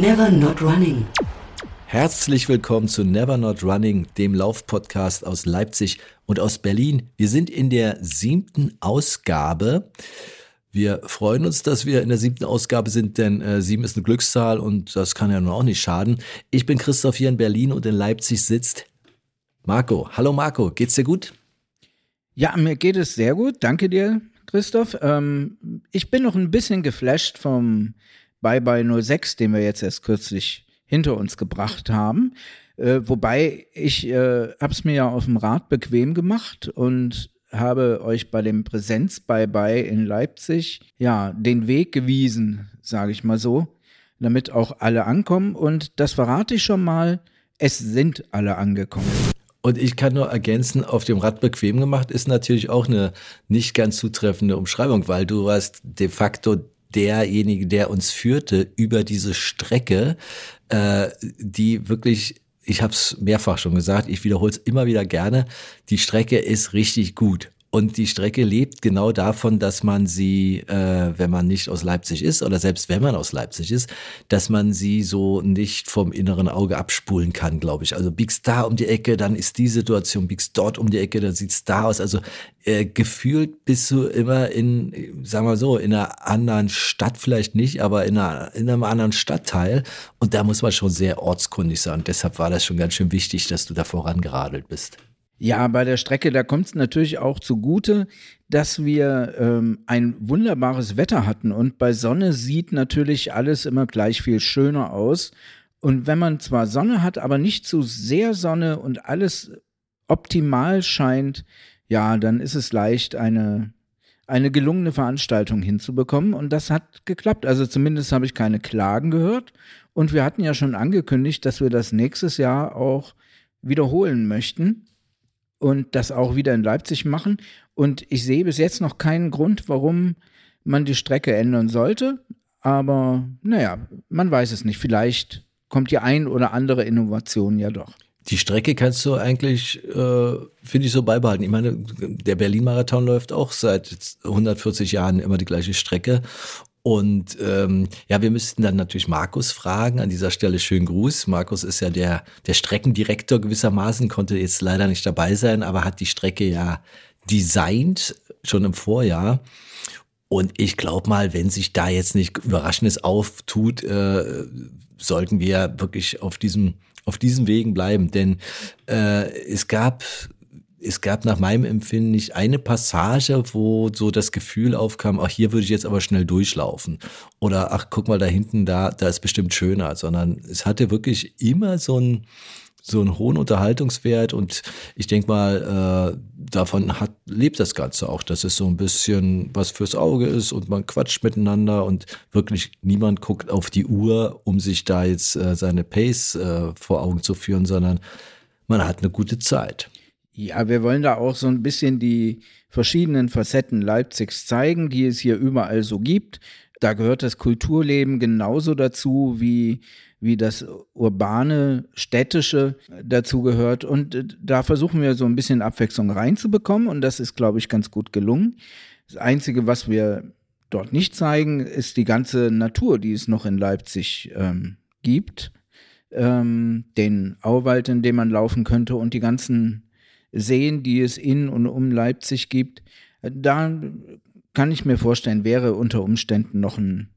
Never Not Running. Herzlich willkommen zu Never Not Running, dem Laufpodcast aus Leipzig und aus Berlin. Wir sind in der siebten Ausgabe. Wir freuen uns, dass wir in der siebten Ausgabe sind, denn äh, sieben ist eine Glückszahl und das kann ja nun auch nicht schaden. Ich bin Christoph hier in Berlin und in Leipzig sitzt Marco. Hallo Marco, geht's dir gut? Ja, mir geht es sehr gut. Danke dir, Christoph. Ähm, ich bin noch ein bisschen geflasht vom Bye Bye 06, den wir jetzt erst kürzlich hinter uns gebracht haben. Äh, wobei ich äh, habe es mir ja auf dem Rad bequem gemacht und habe euch bei dem Präsenz Bye Bye in Leipzig ja den Weg gewiesen, sage ich mal so, damit auch alle ankommen. Und das verrate ich schon mal. Es sind alle angekommen. Und ich kann nur ergänzen, auf dem Rad bequem gemacht ist natürlich auch eine nicht ganz zutreffende Umschreibung, weil du warst de facto derjenige, der uns führte über diese Strecke, äh, die wirklich ich habe es mehrfach schon gesagt, ich wiederhole es immer wieder gerne, die Strecke ist richtig gut. Und die Strecke lebt genau davon, dass man sie, äh, wenn man nicht aus Leipzig ist oder selbst wenn man aus Leipzig ist, dass man sie so nicht vom inneren Auge abspulen kann, glaube ich. Also biegst da um die Ecke, dann ist die Situation, biegst dort um die Ecke, dann sieht's da aus. Also äh, gefühlt bist du immer in, sagen wir so, in einer anderen Stadt vielleicht nicht, aber in, einer, in einem anderen Stadtteil. Und da muss man schon sehr ortskundig sein. Und deshalb war das schon ganz schön wichtig, dass du da vorangeradelt bist. Ja, bei der Strecke, da kommt es natürlich auch zugute, dass wir ähm, ein wunderbares Wetter hatten und bei Sonne sieht natürlich alles immer gleich viel schöner aus. Und wenn man zwar Sonne hat, aber nicht zu sehr Sonne und alles optimal scheint, ja, dann ist es leicht, eine, eine gelungene Veranstaltung hinzubekommen. Und das hat geklappt. Also zumindest habe ich keine Klagen gehört. Und wir hatten ja schon angekündigt, dass wir das nächstes Jahr auch wiederholen möchten und das auch wieder in Leipzig machen. Und ich sehe bis jetzt noch keinen Grund, warum man die Strecke ändern sollte. Aber naja, man weiß es nicht. Vielleicht kommt die ein oder andere Innovation ja doch. Die Strecke kannst du eigentlich, äh, finde ich, so beibehalten. Ich meine, der Berlin-Marathon läuft auch seit 140 Jahren immer die gleiche Strecke. Und ähm, ja, wir müssten dann natürlich Markus fragen. An dieser Stelle schönen Gruß. Markus ist ja der, der Streckendirektor gewissermaßen, konnte jetzt leider nicht dabei sein, aber hat die Strecke ja designt, schon im Vorjahr. Und ich glaube mal, wenn sich da jetzt nicht Überraschendes auftut, äh, sollten wir wirklich auf diesem, auf diesen Wegen bleiben. Denn äh, es gab es gab nach meinem Empfinden nicht eine Passage, wo so das Gefühl aufkam, ach, hier würde ich jetzt aber schnell durchlaufen. Oder ach, guck mal da hinten, da, da ist bestimmt schöner. Sondern es hatte wirklich immer so einen, so einen hohen Unterhaltungswert und ich denke mal, äh, davon hat, lebt das Ganze auch, dass es so ein bisschen was fürs Auge ist und man quatscht miteinander und wirklich niemand guckt auf die Uhr, um sich da jetzt äh, seine Pace äh, vor Augen zu führen, sondern man hat eine gute Zeit. Ja, wir wollen da auch so ein bisschen die verschiedenen Facetten Leipzigs zeigen, die es hier überall so gibt. Da gehört das Kulturleben genauso dazu, wie, wie das urbane, städtische dazu gehört. Und äh, da versuchen wir so ein bisschen Abwechslung reinzubekommen. Und das ist, glaube ich, ganz gut gelungen. Das Einzige, was wir dort nicht zeigen, ist die ganze Natur, die es noch in Leipzig ähm, gibt. Ähm, den Auwald, in dem man laufen könnte und die ganzen Seen, die es in und um Leipzig gibt, da kann ich mir vorstellen, wäre unter Umständen noch ein,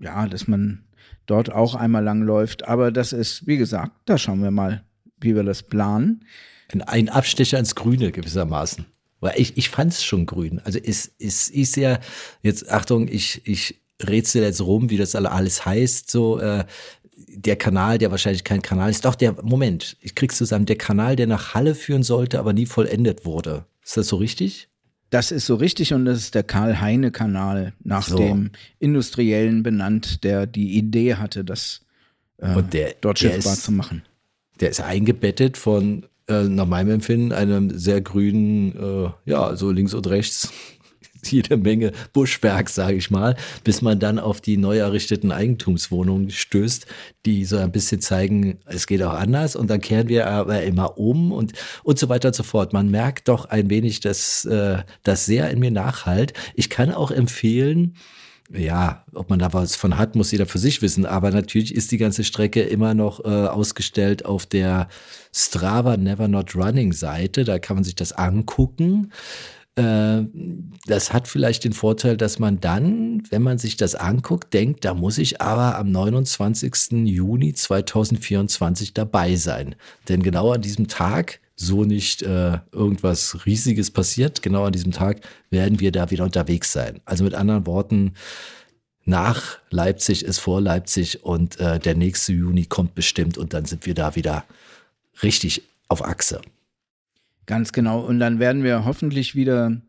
ja, dass man dort auch einmal langläuft. Aber das ist, wie gesagt, da schauen wir mal, wie wir das planen. Ein Abstecher ins Grüne gewissermaßen. Weil ich, ich fand es schon grün. Also es, es ist ja, jetzt Achtung, ich, ich rätsel jetzt rum, wie das alles heißt. So, äh, der Kanal, der wahrscheinlich kein Kanal ist, doch der, Moment, ich krieg's zusammen, der Kanal, der nach Halle führen sollte, aber nie vollendet wurde. Ist das so richtig? Das ist so richtig und das ist der Karl-Heine-Kanal, nach so. dem Industriellen benannt, der die Idee hatte, das äh, der, dort schiffbar zu machen. Der ist eingebettet von äh, nach meinem Empfinden einem sehr grünen, äh, ja, so links und rechts jede Menge Buschwerk, sage ich mal, bis man dann auf die neu errichteten Eigentumswohnungen stößt, die so ein bisschen zeigen, es geht auch anders und dann kehren wir aber immer um und, und so weiter und so fort. Man merkt doch ein wenig, dass äh, das sehr in mir nachhalt. Ich kann auch empfehlen, ja, ob man da was von hat, muss jeder für sich wissen. Aber natürlich ist die ganze Strecke immer noch äh, ausgestellt auf der Strava Never Not Running Seite. Da kann man sich das angucken. Äh, das hat vielleicht den Vorteil, dass man dann, wenn man sich das anguckt, denkt, da muss ich aber am 29. Juni 2024 dabei sein. Denn genau an diesem Tag so nicht äh, irgendwas Riesiges passiert, genau an diesem Tag werden wir da wieder unterwegs sein. Also mit anderen Worten, nach Leipzig ist vor Leipzig und äh, der nächste Juni kommt bestimmt und dann sind wir da wieder richtig auf Achse. Ganz genau. Und dann werden wir hoffentlich wieder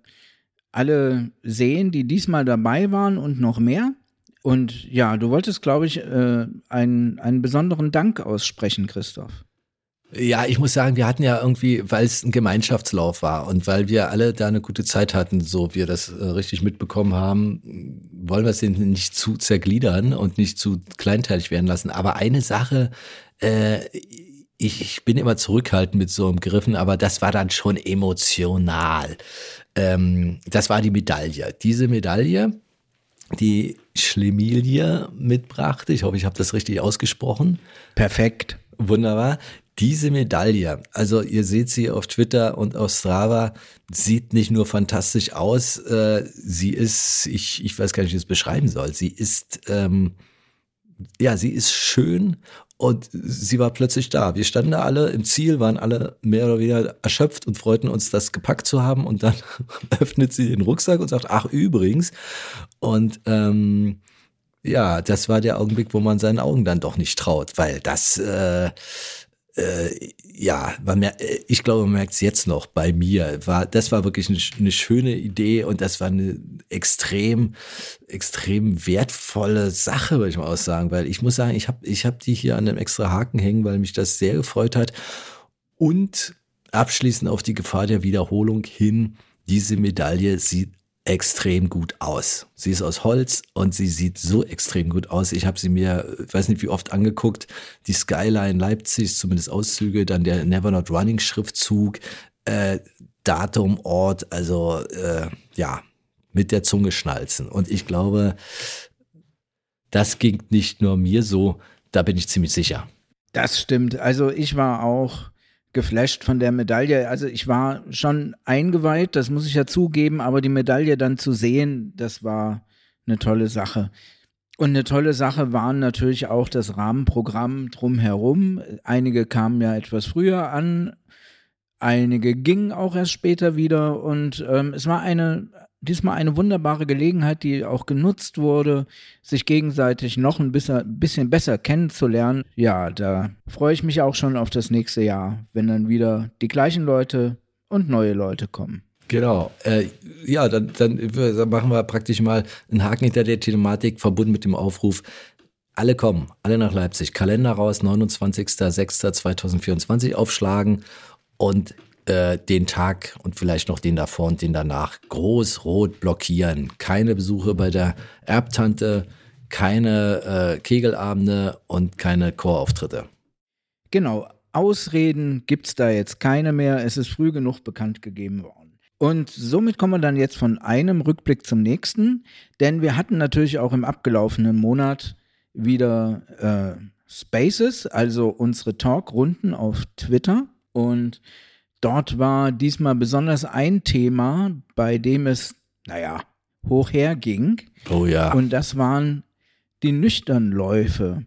alle sehen, die diesmal dabei waren und noch mehr. Und ja, du wolltest, glaube ich, äh, einen, einen besonderen Dank aussprechen, Christoph. Ja, ich muss sagen, wir hatten ja irgendwie, weil es ein Gemeinschaftslauf war und weil wir alle da eine gute Zeit hatten, so wir das äh, richtig mitbekommen haben, wollen wir es nicht zu zergliedern und nicht zu kleinteilig werden lassen. Aber eine Sache, äh, ich, ich bin immer zurückhaltend mit so einem Griffen, aber das war dann schon emotional. Ähm, das war die Medaille. Diese Medaille, die Schlemilie mitbrachte, ich hoffe, ich habe das richtig ausgesprochen. Perfekt. Wunderbar. Diese Medaille, also ihr seht sie auf Twitter und auf Strava, sieht nicht nur fantastisch aus, äh, sie ist, ich, ich weiß gar nicht, wie ich es beschreiben soll, sie ist, ähm, ja, sie ist schön und sie war plötzlich da. Wir standen da alle im Ziel, waren alle mehr oder weniger erschöpft und freuten uns, das gepackt zu haben. Und dann öffnet sie den Rucksack und sagt, ach übrigens. Und ähm, ja, das war der Augenblick, wo man seinen Augen dann doch nicht traut, weil das äh, äh, ja, man mer ich glaube, man merkt es jetzt noch bei mir. War, das war wirklich eine, eine, schöne Idee und das war eine extrem, extrem wertvolle Sache, würde ich mal aussagen, weil ich muss sagen, ich habe ich hab die hier an einem extra Haken hängen, weil mich das sehr gefreut hat. Und abschließend auf die Gefahr der Wiederholung hin, diese Medaille sieht extrem gut aus. Sie ist aus Holz und sie sieht so extrem gut aus. Ich habe sie mir, ich weiß nicht wie oft angeguckt, die Skyline Leipzig, zumindest Auszüge, dann der Never Not Running Schriftzug, äh, Datum, Ort, also äh, ja, mit der Zunge schnalzen. Und ich glaube, das ging nicht nur mir so, da bin ich ziemlich sicher. Das stimmt. Also ich war auch geflasht von der Medaille. Also ich war schon eingeweiht, das muss ich ja zugeben, aber die Medaille dann zu sehen, das war eine tolle Sache. Und eine tolle Sache waren natürlich auch das Rahmenprogramm drumherum. Einige kamen ja etwas früher an, einige gingen auch erst später wieder und ähm, es war eine diesmal eine wunderbare Gelegenheit, die auch genutzt wurde, sich gegenseitig noch ein bisschen, besser kennenzulernen. Ja, da freue ich mich auch schon auf das nächste Jahr, wenn dann wieder die gleichen Leute und neue Leute kommen. Genau. Äh, ja, dann, dann machen wir praktisch mal einen Haken hinter der Thematik, verbunden mit dem Aufruf. Alle kommen, alle nach Leipzig. Kalender raus, 29.06.2024 aufschlagen und äh, den Tag und vielleicht noch den davor und den danach groß rot blockieren. Keine Besuche bei der Erbtante, keine äh, Kegelabende und keine Chorauftritte. Genau, Ausreden gibt es da jetzt keine mehr. Es ist früh genug bekannt gegeben worden. Und somit kommen wir dann jetzt von einem Rückblick zum nächsten, denn wir hatten natürlich auch im abgelaufenen Monat wieder äh, Spaces, also unsere Talkrunden auf Twitter. Und Dort war diesmal besonders ein Thema, bei dem es, naja, hoch herging. Oh ja. Und das waren die Nüchternläufe.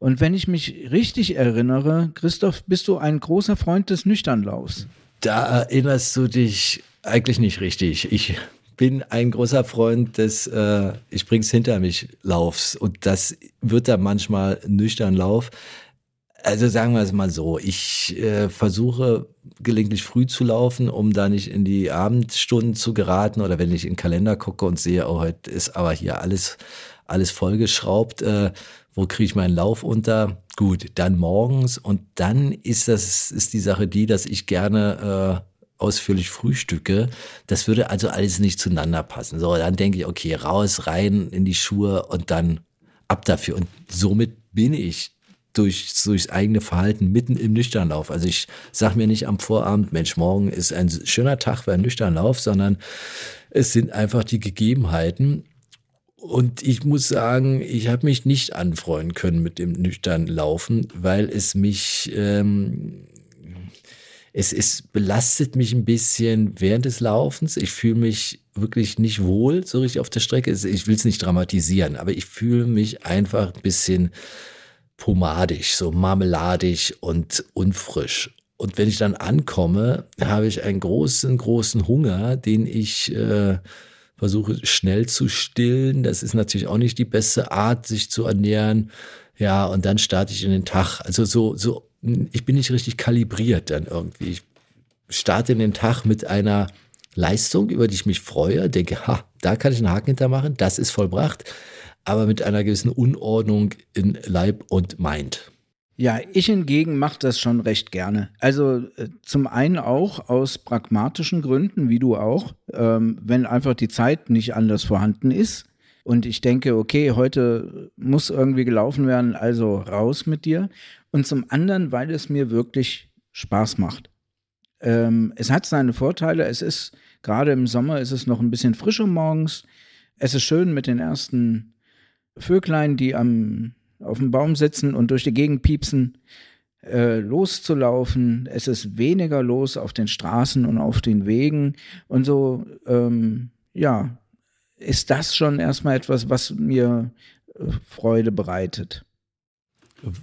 Und wenn ich mich richtig erinnere, Christoph, bist du ein großer Freund des Nüchternlaufs? Da erinnerst du dich eigentlich nicht richtig. Ich bin ein großer Freund des äh, Ich bring's hinter mich Laufs und das wird da manchmal Nüchternlauf. Also sagen wir es mal so, ich äh, versuche gelegentlich früh zu laufen, um da nicht in die Abendstunden zu geraten oder wenn ich in den Kalender gucke und sehe, oh, heute ist aber hier alles alles vollgeschraubt, äh, wo kriege ich meinen Lauf unter? Gut, dann morgens und dann ist das ist die Sache die, dass ich gerne äh, ausführlich frühstücke. Das würde also alles nicht zueinander passen. So, dann denke ich, okay, raus, rein in die Schuhe und dann ab dafür. Und somit bin ich durch, durchs eigene Verhalten mitten im Nüchternlauf. Also ich sage mir nicht am Vorabend, Mensch, morgen ist ein schöner Tag einen Nüchternlauf, sondern es sind einfach die Gegebenheiten. Und ich muss sagen, ich habe mich nicht anfreuen können mit dem nüchternen Laufen, weil es mich, ähm, es, es belastet mich ein bisschen während des Laufens. Ich fühle mich wirklich nicht wohl so richtig auf der Strecke. Ich will es nicht dramatisieren, aber ich fühle mich einfach ein bisschen pomadisch, so marmeladig und unfrisch. Und wenn ich dann ankomme, habe ich einen großen, großen Hunger, den ich äh, versuche schnell zu stillen. Das ist natürlich auch nicht die beste Art, sich zu ernähren. Ja, und dann starte ich in den Tag. Also so, so, ich bin nicht richtig kalibriert dann irgendwie. Ich starte in den Tag mit einer Leistung, über die ich mich freue, denke, ha, da kann ich einen Haken hintermachen, das ist vollbracht aber mit einer gewissen Unordnung in Leib und Mind. Ja, ich hingegen mache das schon recht gerne. Also äh, zum einen auch aus pragmatischen Gründen, wie du auch, ähm, wenn einfach die Zeit nicht anders vorhanden ist. Und ich denke, okay, heute muss irgendwie gelaufen werden, also raus mit dir. Und zum anderen, weil es mir wirklich Spaß macht. Ähm, es hat seine Vorteile. Es ist, gerade im Sommer ist es noch ein bisschen frischer morgens. Es ist schön mit den ersten Vöglein, die am, auf dem Baum sitzen und durch die Gegend piepsen, äh, loszulaufen. Es ist weniger los auf den Straßen und auf den Wegen. Und so, ähm, ja, ist das schon erstmal etwas, was mir äh, Freude bereitet.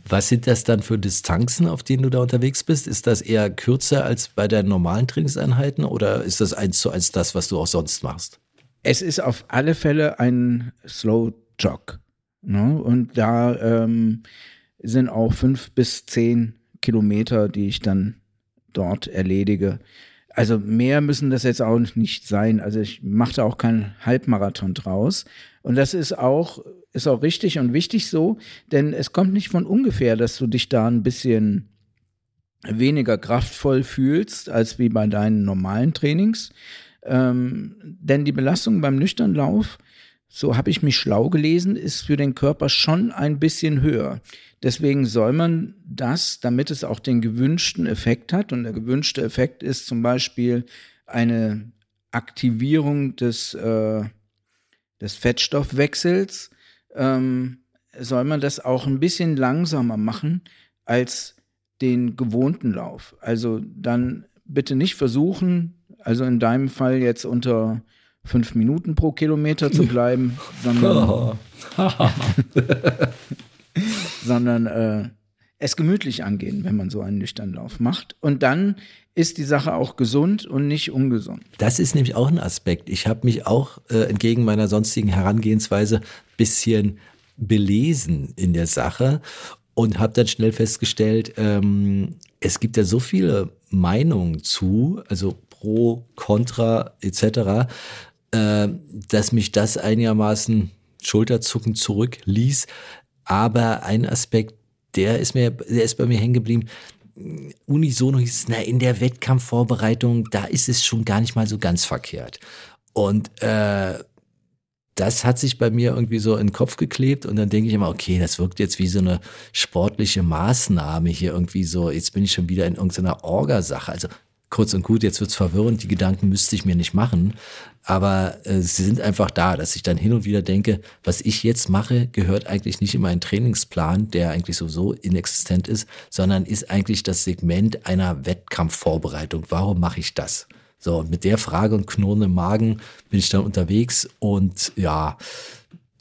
Was sind das dann für Distanzen, auf denen du da unterwegs bist? Ist das eher kürzer als bei deinen normalen Trainingseinheiten oder ist das eins zu eins das, was du auch sonst machst? Es ist auf alle Fälle ein Slow Jog. Ne? Und da ähm, sind auch fünf bis zehn Kilometer, die ich dann dort erledige. Also mehr müssen das jetzt auch nicht sein. Also ich mache auch keinen Halbmarathon draus. Und das ist auch, ist auch richtig und wichtig so, denn es kommt nicht von ungefähr, dass du dich da ein bisschen weniger kraftvoll fühlst als wie bei deinen normalen Trainings. Ähm, denn die Belastung beim Nüchternlauf so habe ich mich schlau gelesen, ist für den Körper schon ein bisschen höher. Deswegen soll man das, damit es auch den gewünschten Effekt hat, und der gewünschte Effekt ist zum Beispiel eine Aktivierung des, äh, des Fettstoffwechsels, ähm, soll man das auch ein bisschen langsamer machen als den gewohnten Lauf. Also dann bitte nicht versuchen, also in deinem Fall jetzt unter fünf Minuten pro Kilometer zu bleiben, sondern, sondern äh, es gemütlich angehen, wenn man so einen nüchternen Lauf macht. Und dann ist die Sache auch gesund und nicht ungesund. Das ist nämlich auch ein Aspekt. Ich habe mich auch äh, entgegen meiner sonstigen Herangehensweise bisschen belesen in der Sache und habe dann schnell festgestellt, ähm, es gibt ja so viele Meinungen zu, also pro, contra etc., äh, dass mich das einigermaßen Schulterzucken zurückließ. Aber ein Aspekt, der ist mir, der ist bei mir hängen geblieben. Unisono hieß es, na, in der Wettkampfvorbereitung, da ist es schon gar nicht mal so ganz verkehrt. Und äh, das hat sich bei mir irgendwie so in den Kopf geklebt und dann denke ich immer, okay, das wirkt jetzt wie so eine sportliche Maßnahme hier irgendwie so, jetzt bin ich schon wieder in irgendeiner Orgasache. Also kurz und gut, jetzt wird's verwirrend, die Gedanken müsste ich mir nicht machen, aber äh, sie sind einfach da, dass ich dann hin und wieder denke, was ich jetzt mache, gehört eigentlich nicht in meinen Trainingsplan, der eigentlich sowieso inexistent ist, sondern ist eigentlich das Segment einer Wettkampfvorbereitung. Warum mache ich das? So, mit der Frage und knurrendem Magen bin ich dann unterwegs und ja,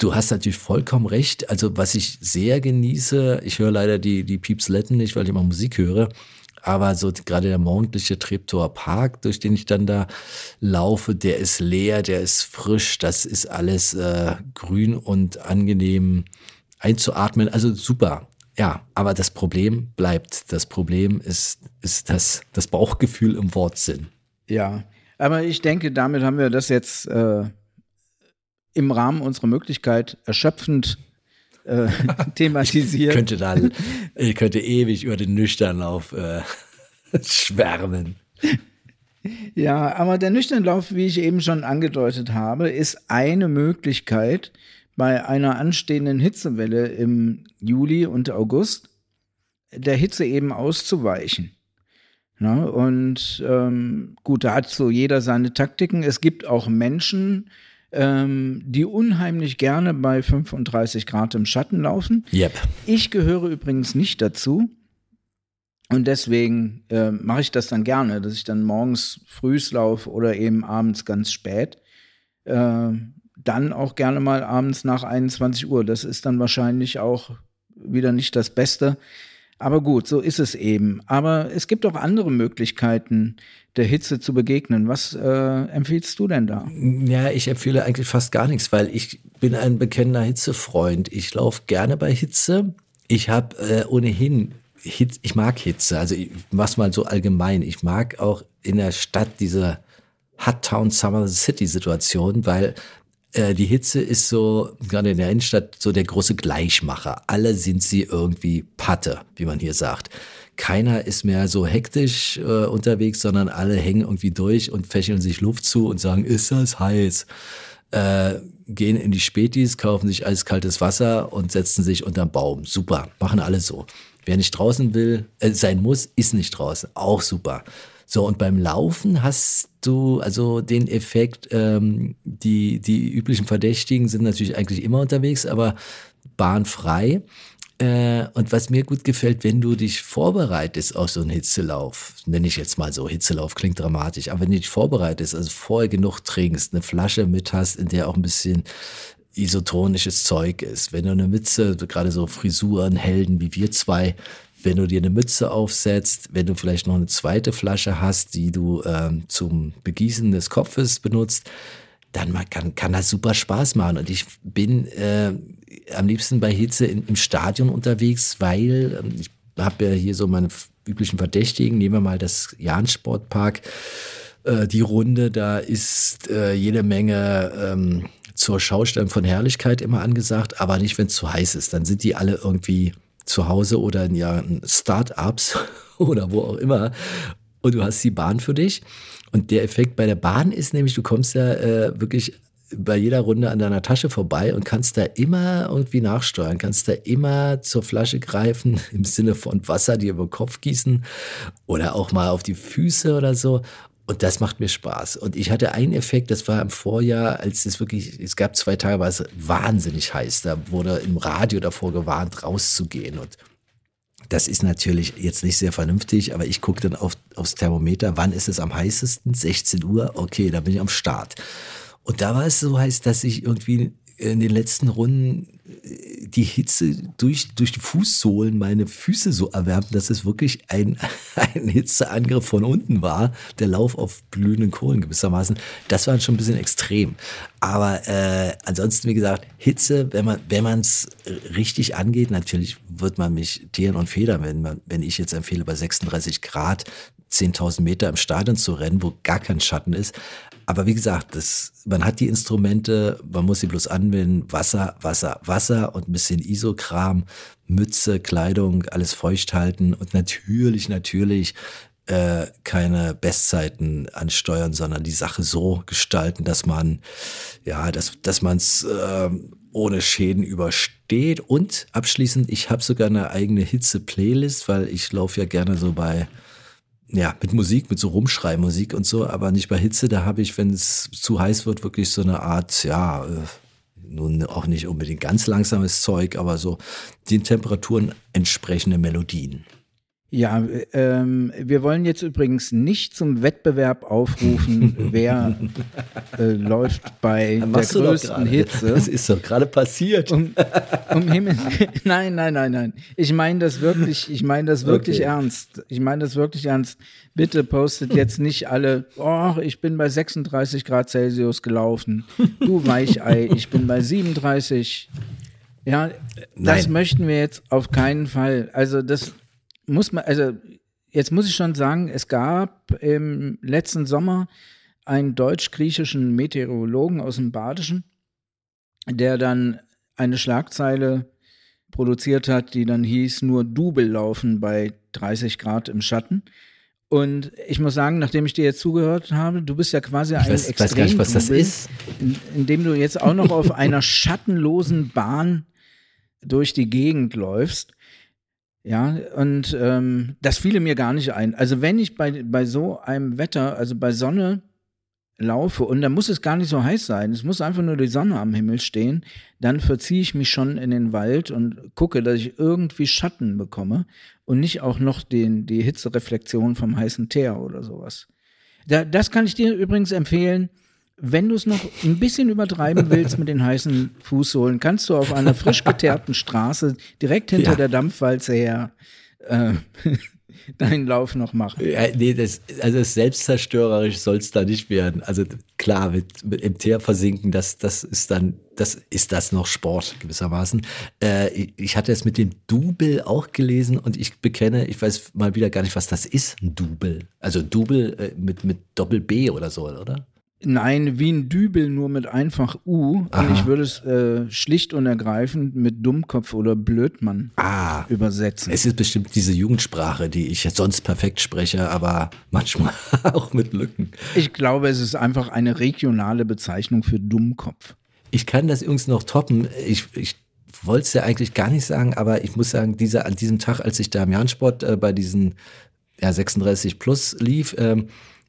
Du hast natürlich vollkommen recht. Also was ich sehr genieße, ich höre leider die, die Piepsletten nicht, weil ich immer Musik höre, aber so gerade der morgendliche Treptower Park, durch den ich dann da laufe, der ist leer, der ist frisch, das ist alles äh, grün und angenehm einzuatmen. Also super. Ja, aber das Problem bleibt. Das Problem ist, ist das, das Bauchgefühl im Wortsinn. Ja, aber ich denke, damit haben wir das jetzt äh, im Rahmen unserer Möglichkeit erschöpfend äh, thematisiert. könnte da, ich könnte ewig über den Nüchternlauf äh, schwärmen. Ja, aber der Nüchternlauf, wie ich eben schon angedeutet habe, ist eine Möglichkeit, bei einer anstehenden Hitzewelle im Juli und August der Hitze eben auszuweichen. Na, und ähm, gut, da hat so jeder seine Taktiken. Es gibt auch Menschen, ähm, die unheimlich gerne bei 35 Grad im Schatten laufen. Yep. Ich gehöre übrigens nicht dazu. Und deswegen äh, mache ich das dann gerne, dass ich dann morgens frühs laufe oder eben abends ganz spät. Äh, dann auch gerne mal abends nach 21 Uhr. Das ist dann wahrscheinlich auch wieder nicht das Beste. Aber gut, so ist es eben. Aber es gibt auch andere Möglichkeiten, der Hitze zu begegnen. Was äh, empfiehlst du denn da? Ja, ich empfehle eigentlich fast gar nichts, weil ich bin ein bekennender Hitzefreund. Ich laufe gerne bei Hitze. Ich habe äh, ohnehin Hitze, ich mag Hitze. Also ich mach's mal so allgemein. Ich mag auch in der Stadt diese Hot Town Summer City Situation, weil äh, die Hitze ist so, gerade in der Innenstadt, so der große Gleichmacher. Alle sind sie irgendwie Patte, wie man hier sagt. Keiner ist mehr so hektisch äh, unterwegs, sondern alle hängen irgendwie durch und fächeln sich Luft zu und sagen, ist das heiß? Äh, gehen in die Spätis, kaufen sich eiskaltes Wasser und setzen sich unterm Baum. Super, machen alle so. Wer nicht draußen will, äh, sein muss, ist nicht draußen. Auch super. So, und beim Laufen hast du also den Effekt, ähm, die, die üblichen Verdächtigen sind natürlich eigentlich immer unterwegs, aber bahnfrei. Äh, und was mir gut gefällt, wenn du dich vorbereitest auf so einen Hitzelauf, nenne ich jetzt mal so, Hitzelauf klingt dramatisch, aber wenn du dich vorbereitest, also vorher genug trinkst, eine Flasche mit hast, in der auch ein bisschen isotonisches Zeug ist. Wenn du eine Mütze, gerade so Frisuren, Helden wie wir zwei, wenn du dir eine Mütze aufsetzt, wenn du vielleicht noch eine zweite Flasche hast, die du ähm, zum Begießen des Kopfes benutzt, dann kann, kann das super Spaß machen. Und ich bin äh, am liebsten bei Hitze in, im Stadion unterwegs, weil ähm, ich habe ja hier so meine üblichen Verdächtigen. Nehmen wir mal das Jahn-Sportpark. Äh, die Runde, da ist äh, jede Menge ähm, zur Schaustellung von Herrlichkeit immer angesagt, aber nicht, wenn es zu heiß ist. Dann sind die alle irgendwie zu Hause oder in ihren Start-ups oder wo auch immer und du hast die Bahn für dich. Und der Effekt bei der Bahn ist nämlich, du kommst ja äh, wirklich bei jeder Runde an deiner Tasche vorbei und kannst da immer irgendwie nachsteuern, kannst da immer zur Flasche greifen, im Sinne von Wasser dir über den Kopf gießen oder auch mal auf die Füße oder so. Und das macht mir Spaß. Und ich hatte einen Effekt, das war im Vorjahr, als es wirklich, es gab zwei Tage, war es wahnsinnig heiß. Da wurde im Radio davor gewarnt, rauszugehen. Und das ist natürlich jetzt nicht sehr vernünftig, aber ich gucke dann auf, aufs Thermometer, wann ist es am heißesten? 16 Uhr, okay, da bin ich am Start. Und da war es so heiß, dass ich irgendwie in den letzten Runden die Hitze durch, durch die Fußsohlen meine Füße so erwärmt, dass es wirklich ein, ein Hitzeangriff von unten war. Der Lauf auf blühenden Kohlen gewissermaßen. Das war schon ein bisschen extrem. Aber äh, ansonsten, wie gesagt, Hitze, wenn man wenn es richtig angeht, natürlich wird man mich tieren und federn, wenn, man, wenn ich jetzt empfehle, bei 36 Grad 10.000 Meter im Stadion zu rennen, wo gar kein Schatten ist. Aber wie gesagt, das, man hat die Instrumente, man muss sie bloß anwenden. Wasser, Wasser, Wasser und ein bisschen Isokram, Mütze, Kleidung, alles feucht halten und natürlich, natürlich äh, keine Bestzeiten ansteuern, sondern die Sache so gestalten, dass man, ja, dass, dass man es äh, ohne Schäden übersteht. Und abschließend, ich habe sogar eine eigene Hitze-Playlist, weil ich laufe ja gerne so bei ja, mit Musik, mit so Rumschreimusik und so, aber nicht bei Hitze. Da habe ich, wenn es zu heiß wird, wirklich so eine Art, ja, äh, nun auch nicht unbedingt ganz langsames Zeug, aber so den Temperaturen entsprechende Melodien. Ja, ähm, wir wollen jetzt übrigens nicht zum Wettbewerb aufrufen, wer äh, läuft bei der größten Hitze. Das ist doch gerade passiert. Um, um Himmel. Nein, nein, nein, nein. Ich meine das wirklich, ich meine das wirklich okay. ernst. Ich meine das wirklich ernst. Bitte postet jetzt nicht alle, oh, ich bin bei 36 Grad Celsius gelaufen. Du Weichei, ich bin bei 37. Ja, das Nein. möchten wir jetzt auf keinen Fall. Also das muss man, also jetzt muss ich schon sagen, es gab im letzten Sommer einen deutsch-griechischen Meteorologen aus dem Badischen, der dann eine Schlagzeile produziert hat, die dann hieß nur Double laufen bei 30 Grad im Schatten. Und ich muss sagen, nachdem ich dir jetzt zugehört habe, du bist ja quasi ein Ich weiß, weiß gar nicht, was das ist. in- indem du jetzt auch noch auf einer schattenlosen Bahn durch die Gegend läufst. Ja, und ähm, das fiele mir gar nicht ein. Also wenn ich bei, bei so einem Wetter, also bei Sonne laufe und da muss es gar nicht so heiß sein, es muss einfach nur die Sonne am Himmel stehen, dann verziehe ich mich schon in den Wald und gucke, dass ich irgendwie Schatten bekomme und nicht auch noch den, die Hitzereflexion vom heißen Teer oder sowas. Da, das kann ich dir übrigens empfehlen. Wenn du es noch ein bisschen übertreiben willst mit den heißen Fußsohlen, kannst du auf einer frisch geteerten Straße direkt hinter Ja. der Dampfwalze her äh, deinen Lauf noch machen. Ja, nee, das, also selbstzerstörerisch soll es da nicht werden. Also klar, mit, mit im Teer versinken, das, das ist dann, das ist das noch Sport gewissermaßen. Äh, ich- hatte es mit dem Double auch gelesen und ich bekenne, ich weiß mal wieder gar nicht, was das ist, ein Double. Also Double äh, mit, mit Doppel B oder so, oder? Nein, wie ein Dübel, nur mit einfach U. Und Aha. ich würde es äh, schlicht und ergreifend mit Dummkopf oder Blödmann Ah, übersetzen. es ist bestimmt diese Jugendsprache, die ich sonst perfekt spreche, aber manchmal auch mit Lücken. Ich glaube, es ist einfach eine regionale Bezeichnung für Dummkopf. Ich kann das übrigens noch toppen. Ich, ich wollte es ja eigentlich gar nicht sagen, aber ich muss sagen, dieser, an diesem Tag, als ich da im Jahnsport äh, bei diesen ja, 36 plus lief, ähm,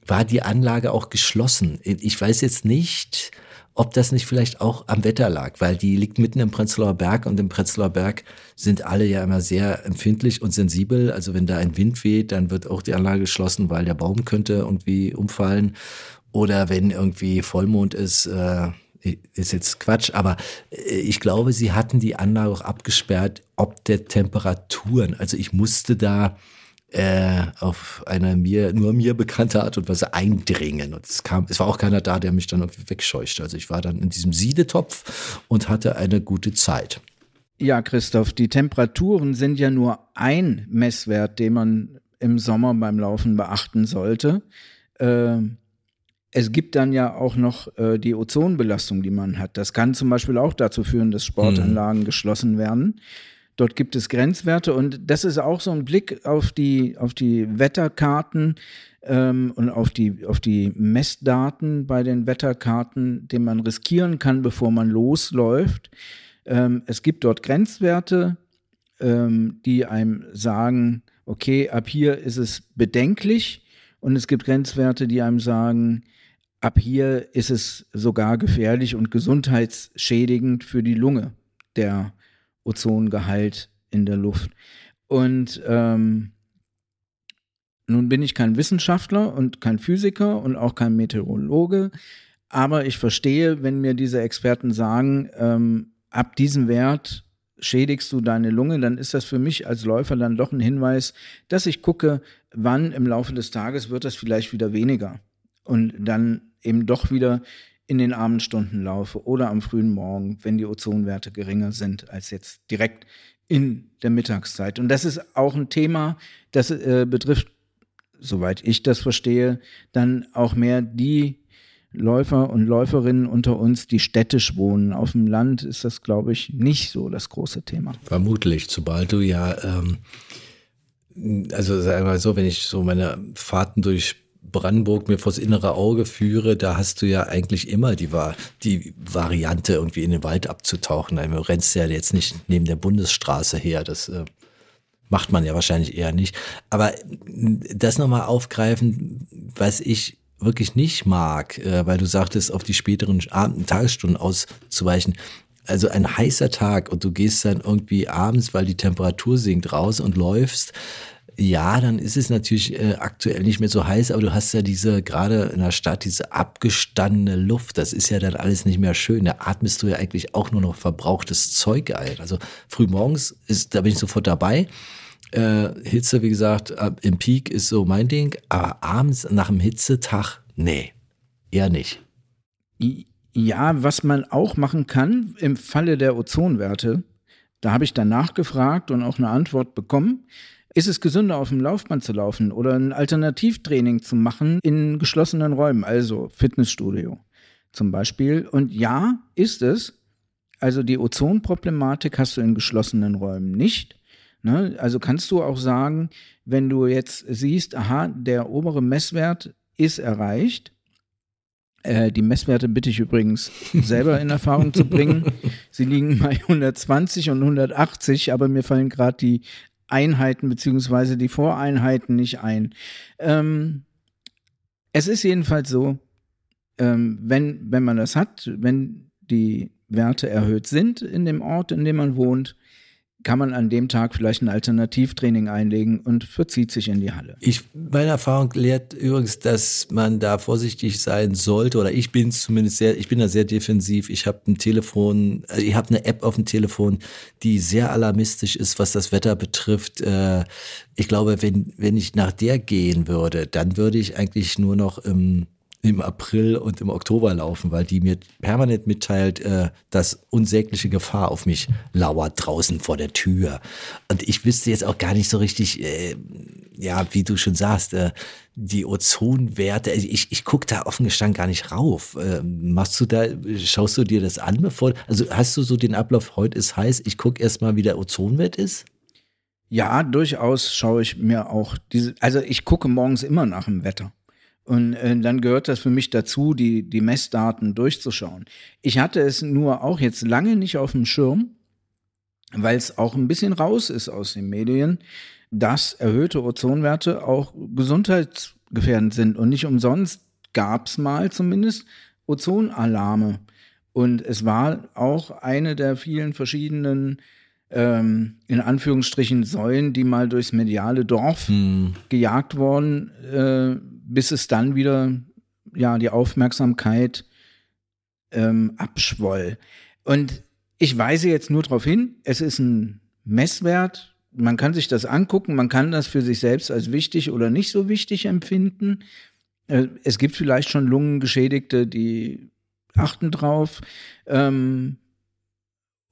war die Anlage auch geschlossen. Ich weiß jetzt nicht, ob das nicht vielleicht auch am Wetter lag, weil die liegt mitten im Prenzlauer Berg und im Prenzlauer Berg sind alle ja immer sehr empfindlich und sensibel. Also wenn da ein Wind weht, dann wird auch die Anlage geschlossen, weil der Baum könnte irgendwie umfallen. Oder wenn irgendwie Vollmond ist, äh, ist jetzt Quatsch, aber äh, ich glaube, sie hatten die Anlage auch abgesperrt, ob der Temperaturen. Also ich musste da äh, auf eine mir nur mir bekannte Art und Weise eindringen und es kam es war auch keiner da der mich dann irgendwie wegscheuchte also ich war dann in diesem Siedetopf und hatte eine gute Zeit Ja, Christoph, die Temperaturen sind ja nur ein Messwert, den man im Sommer beim Laufen beachten sollte. Ähm, es gibt dann ja auch noch äh, die Ozonbelastung, die man hat. Das kann zum Beispiel auch dazu führen, dass Sportanlagen geschlossen werden. Dort gibt es Grenzwerte und das ist auch so ein Blick auf die, auf die Wetterkarten ähm, und auf die, auf die Messdaten bei den Wetterkarten, den man riskieren kann, bevor man losläuft. Ähm, es gibt dort Grenzwerte, ähm, die einem sagen, okay, ab hier ist es bedenklich und es gibt Grenzwerte, die einem sagen, ab hier ist es sogar gefährlich und gesundheitsschädigend für die Lunge, der Ozongehalt in der Luft. Und ähm, nun bin ich kein Wissenschaftler und kein Physiker und auch kein Meteorologe, aber ich verstehe, wenn mir diese Experten sagen, ähm, ab diesem Wert schädigst du deine Lunge, dann ist das für mich als Läufer dann doch ein Hinweis, dass ich gucke, wann im Laufe des Tages wird das vielleicht wieder weniger und dann eben doch wieder in den Abendstunden laufe oder am frühen Morgen, wenn die Ozonwerte geringer sind als jetzt direkt in der Mittagszeit. Und das ist auch ein Thema, das äh, betrifft, soweit ich das verstehe, dann auch mehr die Läufer und Läuferinnen unter uns, die städtisch wohnen. Auf dem Land ist das, glaube ich, nicht so das große Thema. vermutlich sobald du ja ähm, also sagen wir mal so wenn ich so meine Fahrten durch Brandenburg mir vors innere Auge führe, da hast du ja eigentlich immer die, die Variante, irgendwie in den Wald abzutauchen. Du rennst ja jetzt nicht neben der Bundesstraße her. Das äh, macht man ja wahrscheinlich eher nicht. Aber das nochmal aufgreifen, was ich wirklich nicht mag, äh, weil du sagtest, auf die späteren Abend Tagesstunden auszuweichen. Also ein heißer Tag und du gehst dann irgendwie abends, weil die Temperatur sinkt, raus und läufst. Ja, dann ist es natürlich äh, aktuell nicht mehr so heiß, aber du hast ja diese, gerade in der Stadt, diese abgestandene Luft. Das ist ja dann alles nicht mehr schön. Da atmest du ja eigentlich auch nur noch verbrauchtes Zeug ein. Also frühmorgens ist, da bin ich sofort dabei. Äh, Hitze, wie gesagt, ab- im Peak ist so mein Ding, aber abends nach dem Hitzetag, nee, eher nicht. Ja, was man auch machen kann im Falle der Ozonwerte, da habe ich danach gefragt und auch eine Antwort bekommen. Ist es gesünder, auf dem Laufband zu laufen oder ein Alternativtraining zu machen in geschlossenen Räumen, also Fitnessstudio zum Beispiel? Und ja, ist es. Also die Ozonproblematik hast du in geschlossenen Räumen nicht. Ne? Also kannst du auch sagen, wenn du jetzt siehst, aha, der obere Messwert ist erreicht. Äh, die Messwerte bitte ich übrigens selber in Erfahrung zu bringen. Sie liegen bei 120 und 180, aber mir fallen gerade die Einheiten beziehungsweise die Voreinheiten nicht ein. Ähm, es ist jedenfalls so, ähm, wenn, wenn man das hat, wenn die Werte erhöht sind in dem Ort, in dem man wohnt, kann man an dem Tag vielleicht ein Alternativtraining einlegen und verzieht sich in die Halle. Ich, meine Erfahrung lehrt übrigens, dass man da vorsichtig sein sollte, oder ich bin zumindest sehr, ich bin da sehr defensiv. Ich habe ein Telefon, also ich habe eine App auf dem Telefon, die sehr alarmistisch ist, was das Wetter betrifft. Äh, ich glaube, wenn, wenn ich nach der gehen würde, dann würde ich eigentlich nur noch im im April und im Oktober laufen, weil die mir permanent mitteilt, äh, dass unsägliche Gefahr auf mich lauert draußen vor der Tür. Und ich wüsste jetzt auch gar nicht so richtig, äh, ja, wie du schon sagst, äh, die Ozonwerte, also ich, ich gucke da offen gestanden gar nicht rauf. Äh, machst du da, schaust du dir das an, bevor, also hast du so den Ablauf, heute ist heiß, ich gucke erstmal, wie der Ozonwert ist? Ja, durchaus schaue ich mir auch diese, also ich gucke morgens immer nach dem Wetter. Und äh, dann gehört das für mich dazu, die, die Messdaten durchzuschauen. Ich hatte es nur auch jetzt lange nicht auf dem Schirm, weil es auch ein bisschen raus ist aus den Medien, dass erhöhte Ozonwerte auch gesundheitsgefährdend sind. Und nicht umsonst gab es mal zumindest Ozonalarme. Und es war auch eine der vielen verschiedenen ähm, in Anführungsstrichen Säulen, die mal durchs mediale Dorf hm. gejagt worden, äh, bis es dann wieder ja die Aufmerksamkeit ähm, abschwoll. Und ich weise jetzt nur darauf hin, es ist ein Messwert. Man kann sich das angucken, man kann das für sich selbst als wichtig oder nicht so wichtig empfinden. Äh, es gibt vielleicht schon Lungengeschädigte, die achten drauf. Ähm,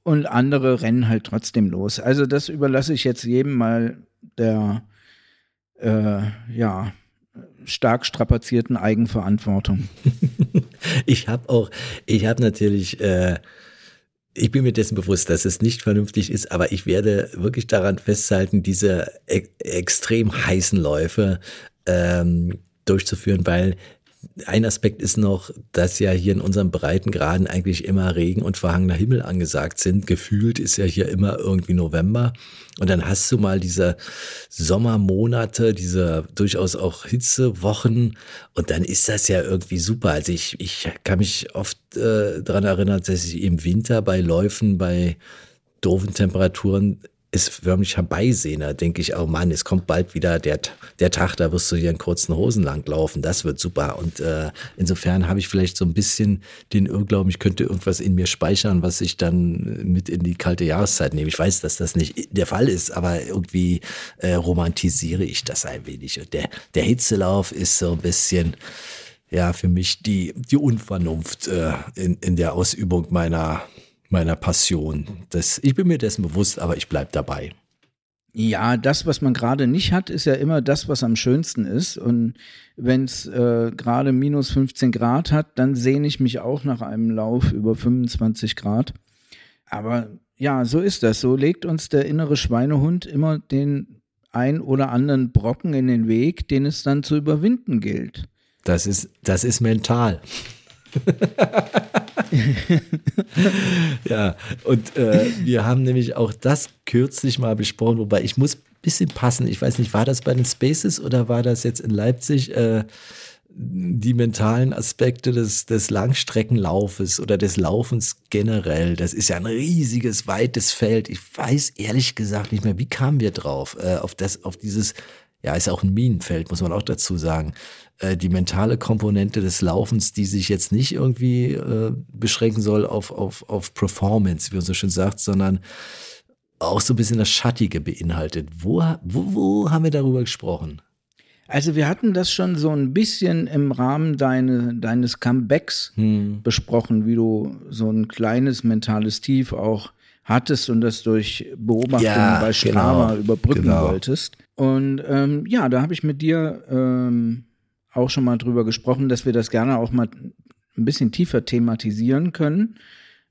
und andere rennen halt trotzdem los. Also das überlasse ich jetzt jedem mal der äh, ja stark strapazierten Eigenverantwortung. ich habe auch, ich habe natürlich äh, ich bin mir dessen bewusst, dass es nicht vernünftig ist, aber ich werde wirklich daran festhalten, diese e extrem heißen Läufe ähm, durchzuführen, weil ein Aspekt ist noch, dass ja hier in unseren Breitengraden eigentlich immer Regen und verhangener Himmel angesagt sind. Gefühlt ist ja hier immer irgendwie November. Und dann hast du mal diese Sommermonate, diese durchaus auch Hitzewochen. Und dann ist das ja irgendwie super. Also ich, ich kann mich oft äh, daran erinnern, dass ich im Winter bei Läufen, bei doofen Temperaturen ist förmlich herbeisehen. Da denke ich, oh Mann, es kommt bald wieder der, der Tag, da wirst du hier in kurzen Hosen langlaufen. Das wird super. Und äh, insofern habe ich vielleicht so ein bisschen den Irrglauben, ich könnte irgendwas in mir speichern, was ich dann mit in die kalte Jahreszeit nehme. Ich weiß, dass das nicht der Fall ist, aber irgendwie äh, romantisiere ich das ein wenig. Und der, der Hitzelauf ist so ein bisschen ja, für mich die, die Unvernunft äh, in, in der Ausübung meiner, meiner Passion. Das, ich bin mir dessen bewusst, aber ich bleibe dabei. Ja, das, was man gerade nicht hat, ist ja immer das, was am schönsten ist. Und wenn es äh, gerade minus 15 Grad hat, dann sehne ich mich auch nach einem Lauf über 25 Grad. Aber ja, so ist das. So legt uns der innere Schweinehund immer den ein oder anderen Brocken in den Weg, den es dann zu überwinden gilt. Das ist, das ist mental. ja, und äh, wir haben nämlich auch das kürzlich mal besprochen, wobei ich muss ein bisschen passen. Ich weiß nicht, war das bei den Spaces oder war das jetzt in Leipzig? Äh, die mentalen Aspekte des, des Langstreckenlaufes oder des Laufens generell, das ist ja ein riesiges, weites Feld. Ich weiß ehrlich gesagt nicht mehr, wie kamen wir drauf, äh, auf, das, auf dieses, ja, ist auch ein Minenfeld, muss man auch dazu sagen. Äh, die mentale Komponente des Laufens, die sich jetzt nicht irgendwie äh, beschränken soll auf, auf, auf Performance, wie man so schön sagt, sondern auch so ein bisschen das Schattige beinhaltet. Wo, wo, wo haben wir darüber gesprochen? Also wir hatten das schon so ein bisschen im Rahmen deine, deines Comebacks hm. besprochen, wie du so ein kleines mentales Tief auch hattest und das durch Beobachtungen ja, bei Strava genau, überbrücken genau. wolltest. Und ähm, ja, da habe ich mit dir ähm, auch schon mal drüber gesprochen, dass wir das gerne auch mal ein bisschen tiefer thematisieren können.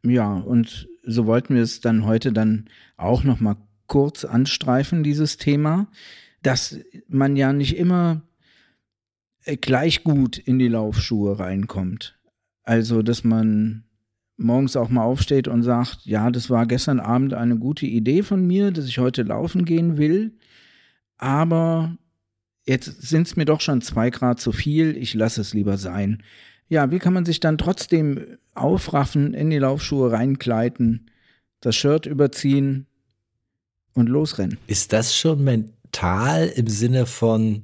Ja, und so wollten wir es dann heute dann auch noch mal kurz anstreifen, dieses Thema, dass man ja nicht immer äh, gleich gut in die Laufschuhe reinkommt. Also, dass man morgens auch mal aufsteht und sagt, ja, das war gestern Abend eine gute Idee von mir, dass ich heute laufen gehen will, aber jetzt sind es mir doch schon zwei Grad zu viel, ich lasse es lieber sein. Ja, wie kann man sich dann trotzdem aufraffen, in die Laufschuhe reinkleiden, das Shirt überziehen und losrennen? Ist das schon mental im Sinne von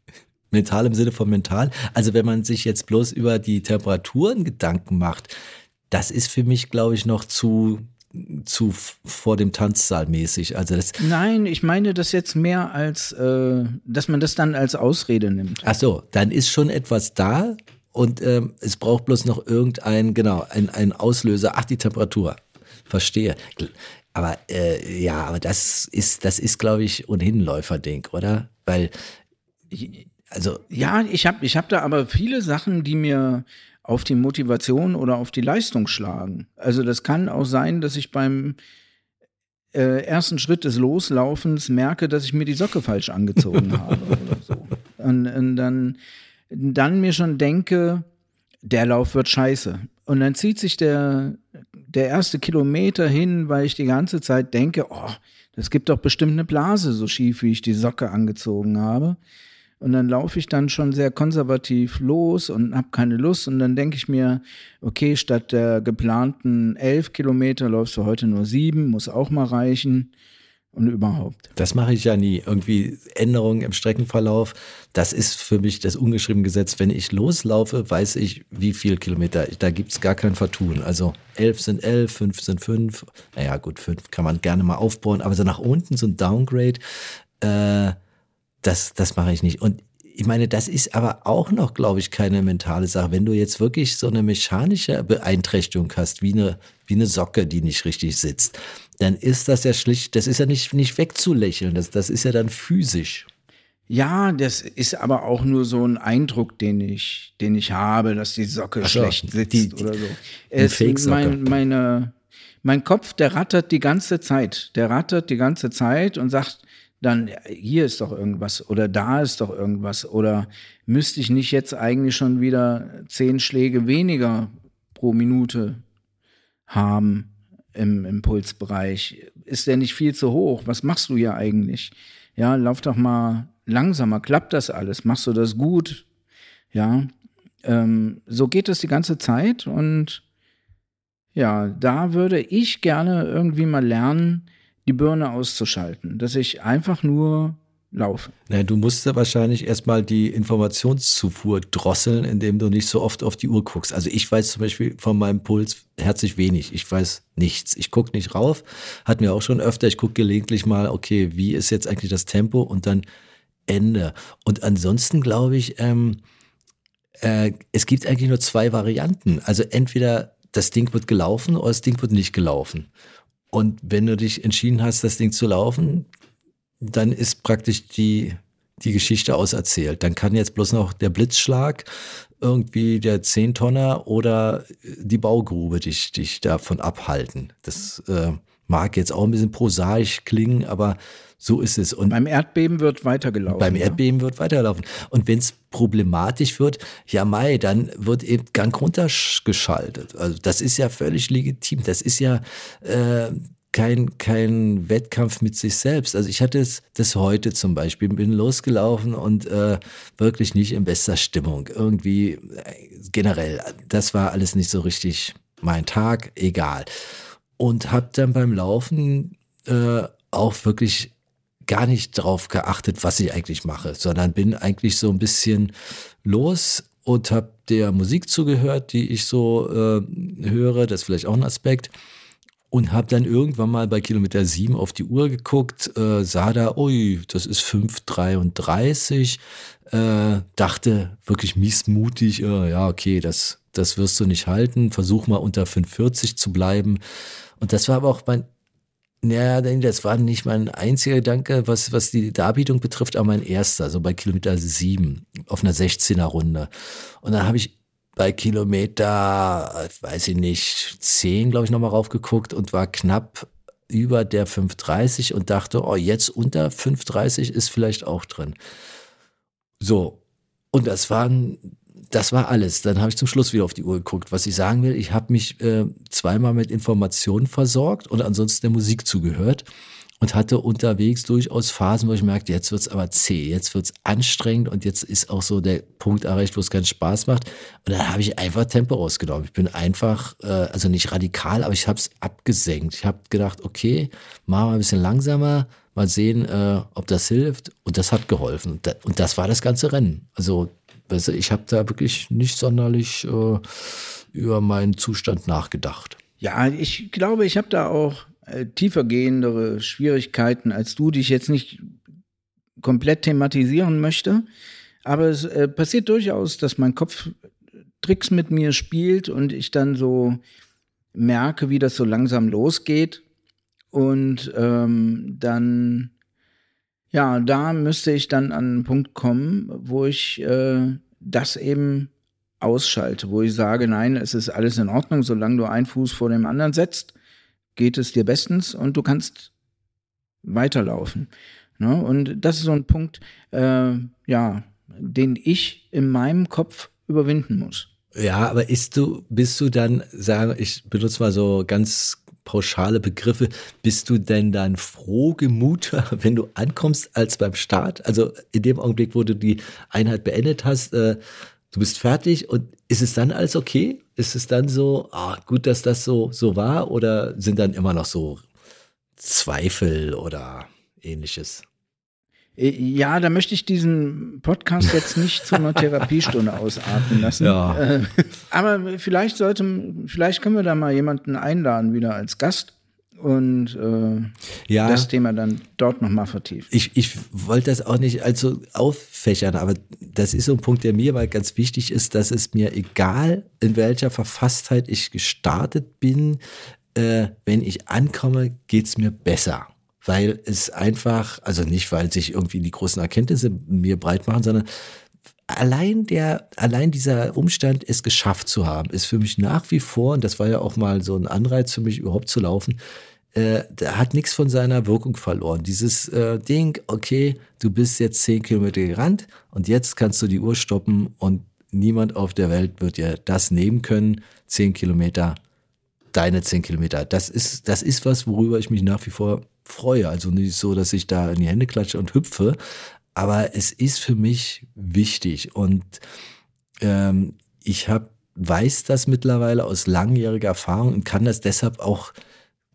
mental im Sinne von mental? Also wenn man sich jetzt bloß über die Temperaturen Gedanken macht, das ist für mich, glaube ich, noch zu zu vor dem Tanzsaal mäßig. Also das Nein, ich meine das jetzt mehr als, äh, dass man das dann als Ausrede nimmt. Ach so, dann ist schon etwas da und ähm, es braucht bloß noch irgendein, genau, ein, ein Auslöser. Ach, die Temperatur. Verstehe. Aber äh, ja, aber das ist, das ist, glaube ich, ohnehin ein Läuferding, oder? Weil, also. Ja, ich habe ich hab da aber viele Sachen, die mir auf die Motivation oder auf die Leistung schlagen. Also das kann auch sein, dass ich beim äh, ersten Schritt des Loslaufens merke, dass ich mir die Socke falsch angezogen habe oder so. Und, und dann, dann mir schon denke, der Lauf wird scheiße. Und dann zieht sich der, der erste Kilometer hin, weil ich die ganze Zeit denke, oh, das gibt doch bestimmt eine Blase, so schief, wie ich die Socke angezogen habe. Und dann laufe ich dann schon sehr konservativ los und habe keine Lust. Und dann denke ich mir, okay, statt der geplanten elf Kilometer läufst du heute nur sieben, muss auch mal reichen. Und überhaupt. Das mache ich ja nie. Irgendwie Änderungen im Streckenverlauf, das ist für mich das ungeschriebene Gesetz. Wenn ich loslaufe, weiß ich, wie viel Kilometer. Da gibt es gar kein Vertun. Also elf sind elf, fünf sind fünf. Naja, gut, fünf kann man gerne mal aufbauen. Aber so nach unten, so ein Downgrade, äh, das, das mache ich nicht. Und ich meine, das ist aber auch noch, glaube ich, keine mentale Sache. Wenn du jetzt wirklich so eine mechanische Beeinträchtigung hast, wie eine, wie eine Socke, die nicht richtig sitzt, dann ist das ja schlicht, das ist ja nicht, nicht wegzulächeln, das, das ist ja dann physisch. Ja, das ist aber auch nur so ein Eindruck, den ich, den ich habe, dass die Socke so, schlecht sitzt die, die, oder so. Es mein, meine, mein Kopf, der rattert die ganze Zeit. Der rattert die ganze Zeit und sagt, dann hier ist doch irgendwas oder da ist doch irgendwas oder müsste ich nicht jetzt eigentlich schon wieder zehn Schläge weniger pro Minute haben im Impulsbereich? Ist der nicht viel zu hoch? Was machst du hier eigentlich? Ja, lauf doch mal langsamer. Klappt das alles? Machst du das gut? Ja, ähm, so geht es die ganze Zeit und ja, da würde ich gerne irgendwie mal lernen, die Birne auszuschalten, dass ich einfach nur laufe. Naja, du musst ja wahrscheinlich erstmal die Informationszufuhr drosseln, indem du nicht so oft auf die Uhr guckst. Also ich weiß zum Beispiel von meinem Puls herzlich wenig. Ich weiß nichts. Ich gucke nicht rauf. Hat mir auch schon öfter. Ich gucke gelegentlich mal, okay, wie ist jetzt eigentlich das Tempo und dann Ende. Und ansonsten glaube ich, ähm, äh, es gibt eigentlich nur zwei Varianten. Also entweder das Ding wird gelaufen oder das Ding wird nicht gelaufen. Und wenn du dich entschieden hast, das Ding zu laufen, dann ist praktisch die, die Geschichte auserzählt. Dann kann jetzt bloß noch der Blitzschlag, irgendwie der Zehntonner oder die Baugrube dich, dich davon abhalten. Das äh, mag jetzt auch ein bisschen prosaisch klingen, aber so ist es. Und beim Erdbeben wird weitergelaufen. Beim Erdbeben ja? wird weiterlaufen. Und wenn es problematisch wird, ja Mai, dann wird eben Gang runtergeschaltet. Also das ist ja völlig legitim. Das ist ja äh, kein, kein Wettkampf mit sich selbst. Also ich hatte es das heute zum Beispiel, bin losgelaufen und äh, wirklich nicht in bester Stimmung. Irgendwie äh, generell, das war alles nicht so richtig mein Tag, egal. Und habe dann beim Laufen äh, auch wirklich gar nicht darauf geachtet, was ich eigentlich mache, sondern bin eigentlich so ein bisschen los und habe der Musik zugehört, die ich so äh, höre. Das ist vielleicht auch ein Aspekt. Und habe dann irgendwann mal bei Kilometer 7 auf die Uhr geguckt, äh, sah da, ui, das ist 5,33. Äh, dachte wirklich miesmutig, äh, ja, okay, das, das wirst du nicht halten. Versuch mal unter 5,40 zu bleiben. Und das war aber auch mein ja, das war nicht mein einziger Gedanke, was, was die Darbietung betrifft, aber mein erster, so bei Kilometer sieben auf einer 16er Runde. Und dann habe ich bei Kilometer, weiß ich nicht, 10, glaube ich, nochmal raufgeguckt und war knapp über der 530 und dachte, oh, jetzt unter 530 ist vielleicht auch drin. So, und das waren, das war alles. Dann habe ich zum Schluss wieder auf die Uhr geguckt. Was ich sagen will, ich habe mich äh, zweimal mit Informationen versorgt und ansonsten der Musik zugehört und hatte unterwegs durchaus Phasen, wo ich merkte, jetzt wird's aber zäh, jetzt wird's anstrengend und jetzt ist auch so der Punkt erreicht, wo es keinen Spaß macht. Und dann habe ich einfach Tempo rausgenommen. Ich bin einfach, äh, also nicht radikal, aber ich habe es abgesenkt. Ich habe gedacht, okay, machen wir ein bisschen langsamer, mal sehen, äh, ob das hilft. Und das hat geholfen. Und, da, und das war das ganze Rennen. Also ich habe da wirklich nicht sonderlich äh, über meinen Zustand nachgedacht. Ja, ich glaube, ich habe da auch äh, tiefergehendere Schwierigkeiten als du, die ich jetzt nicht komplett thematisieren möchte. Aber es äh, passiert durchaus, dass mein Kopf Tricks mit mir spielt und ich dann so merke, wie das so langsam losgeht. Und ähm, dann, ja, da müsste ich dann an einen Punkt kommen, wo ich äh, das eben ausschalte, wo ich sage, nein, es ist alles in Ordnung, solange du einen Fuß vor dem anderen setzt geht es dir bestens und du kannst weiterlaufen. Ne? Und das ist so ein Punkt, äh, ja, den ich in meinem Kopf überwinden muss. Ja, aber ist du, bist du dann, sagen, ich benutze mal so ganz pauschale Begriffe, bist du denn dann frohgemuter, wenn du ankommst, als beim Start? Also in dem Augenblick, wo du die Einheit beendet hast, äh, du bist fertig und ist es dann alles okay? Ist es dann so, ah, gut, dass das so, so war oder sind dann immer noch so Zweifel oder ähnliches? Äh, ja, da möchte ich diesen Podcast jetzt nicht zu einer Therapiestunde ausarten lassen. Ja. Äh, aber vielleicht sollte, vielleicht können wir da mal jemanden einladen wieder als Gast und äh, ja, das Thema dann dort nochmal vertiefen. Ich, ich wollte das auch nicht allzu auffächern, aber das ist so ein Punkt, der mir mal ganz wichtig ist, dass es mir egal, in welcher Verfasstheit ich gestartet bin, äh, wenn ich ankomme, geht es mir besser. Weil es einfach, also nicht, weil sich irgendwie die großen Erkenntnisse mir breit machen, sondern allein der, allein dieser Umstand, es geschafft zu haben, ist für mich nach wie vor, und das war ja auch mal so ein Anreiz für mich, überhaupt zu laufen, äh, der hat nichts von seiner Wirkung verloren. Dieses äh, Ding, okay, du bist jetzt zehn Kilometer gerannt und jetzt kannst du die Uhr stoppen und niemand auf der Welt wird dir das nehmen können. Zehn Kilometer, deine zehn Kilometer. Das ist, das ist was, worüber ich mich nach wie vor freue. Also nicht so, dass ich da in die Hände klatsche und hüpfe, aber es ist für mich wichtig und ähm, ich habe weiß das mittlerweile aus langjähriger Erfahrung und kann das deshalb auch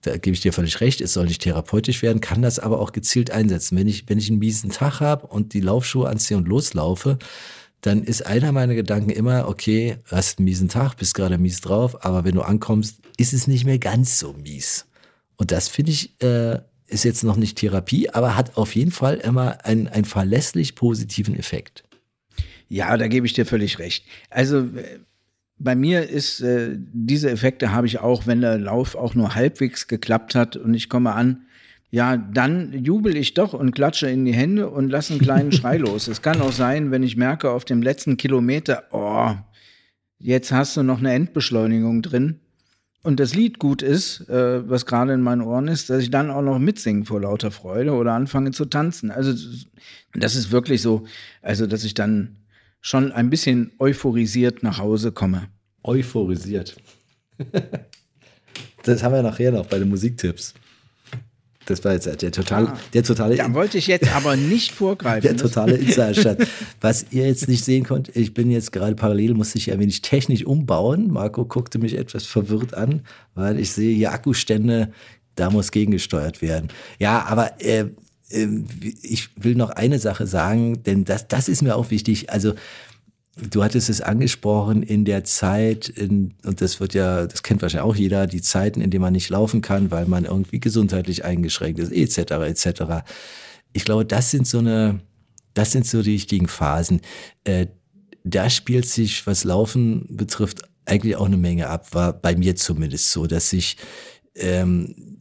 da gebe ich dir völlig recht, es soll nicht therapeutisch werden, kann das aber auch gezielt einsetzen. Wenn ich, wenn ich einen miesen Tag habe und die Laufschuhe anziehe und loslaufe, dann ist einer meiner Gedanken immer, okay, hast einen miesen Tag, bist gerade mies drauf, aber wenn du ankommst, ist es nicht mehr ganz so mies. Und das finde ich, äh, ist jetzt noch nicht Therapie, aber hat auf jeden Fall immer einen, einen verlässlich positiven Effekt. Ja, da gebe ich dir völlig recht. Also äh, bei mir ist, äh, diese Effekte habe ich auch, wenn der Lauf auch nur halbwegs geklappt hat und ich komme an, ja, dann jubel ich doch und klatsche in die Hände und lasse einen kleinen Schrei los. Es kann auch sein, wenn ich merke auf dem letzten Kilometer, oh, jetzt hast du noch eine Endbeschleunigung drin und das Lied gut ist, äh, was gerade in meinen Ohren ist, dass ich dann auch noch mitsingen vor lauter Freude oder anfange zu tanzen. Also das ist wirklich so, also dass ich dann schon ein bisschen euphorisiert nach Hause komme. Euphorisiert. das haben wir nachher noch bei den Musiktipps. Das war jetzt der totale, ah, der totale. Da wollte ich jetzt aber nicht vorgreifen. Der totale Insiderstand. Was ihr jetzt nicht sehen könnt, ich bin jetzt gerade parallel, musste ich ein wenig technisch umbauen. Marco guckte mich etwas verwirrt an, weil ich sehe hier Akkustände, da muss gegengesteuert werden. Ja, aber äh, ähm, ich will noch eine Sache sagen, denn das, das ist mir auch wichtig. Also, du hattest es angesprochen in der Zeit, in, und das wird ja, das kennt wahrscheinlich auch jeder, die Zeiten, in denen man nicht laufen kann, weil man irgendwie gesundheitlich eingeschränkt ist, etc., etc. Ich glaube, das sind so eine, das sind so die richtigen Phasen. Äh, da spielt sich, was Laufen betrifft, eigentlich auch eine Menge ab, war bei mir zumindest so, dass ich ähm,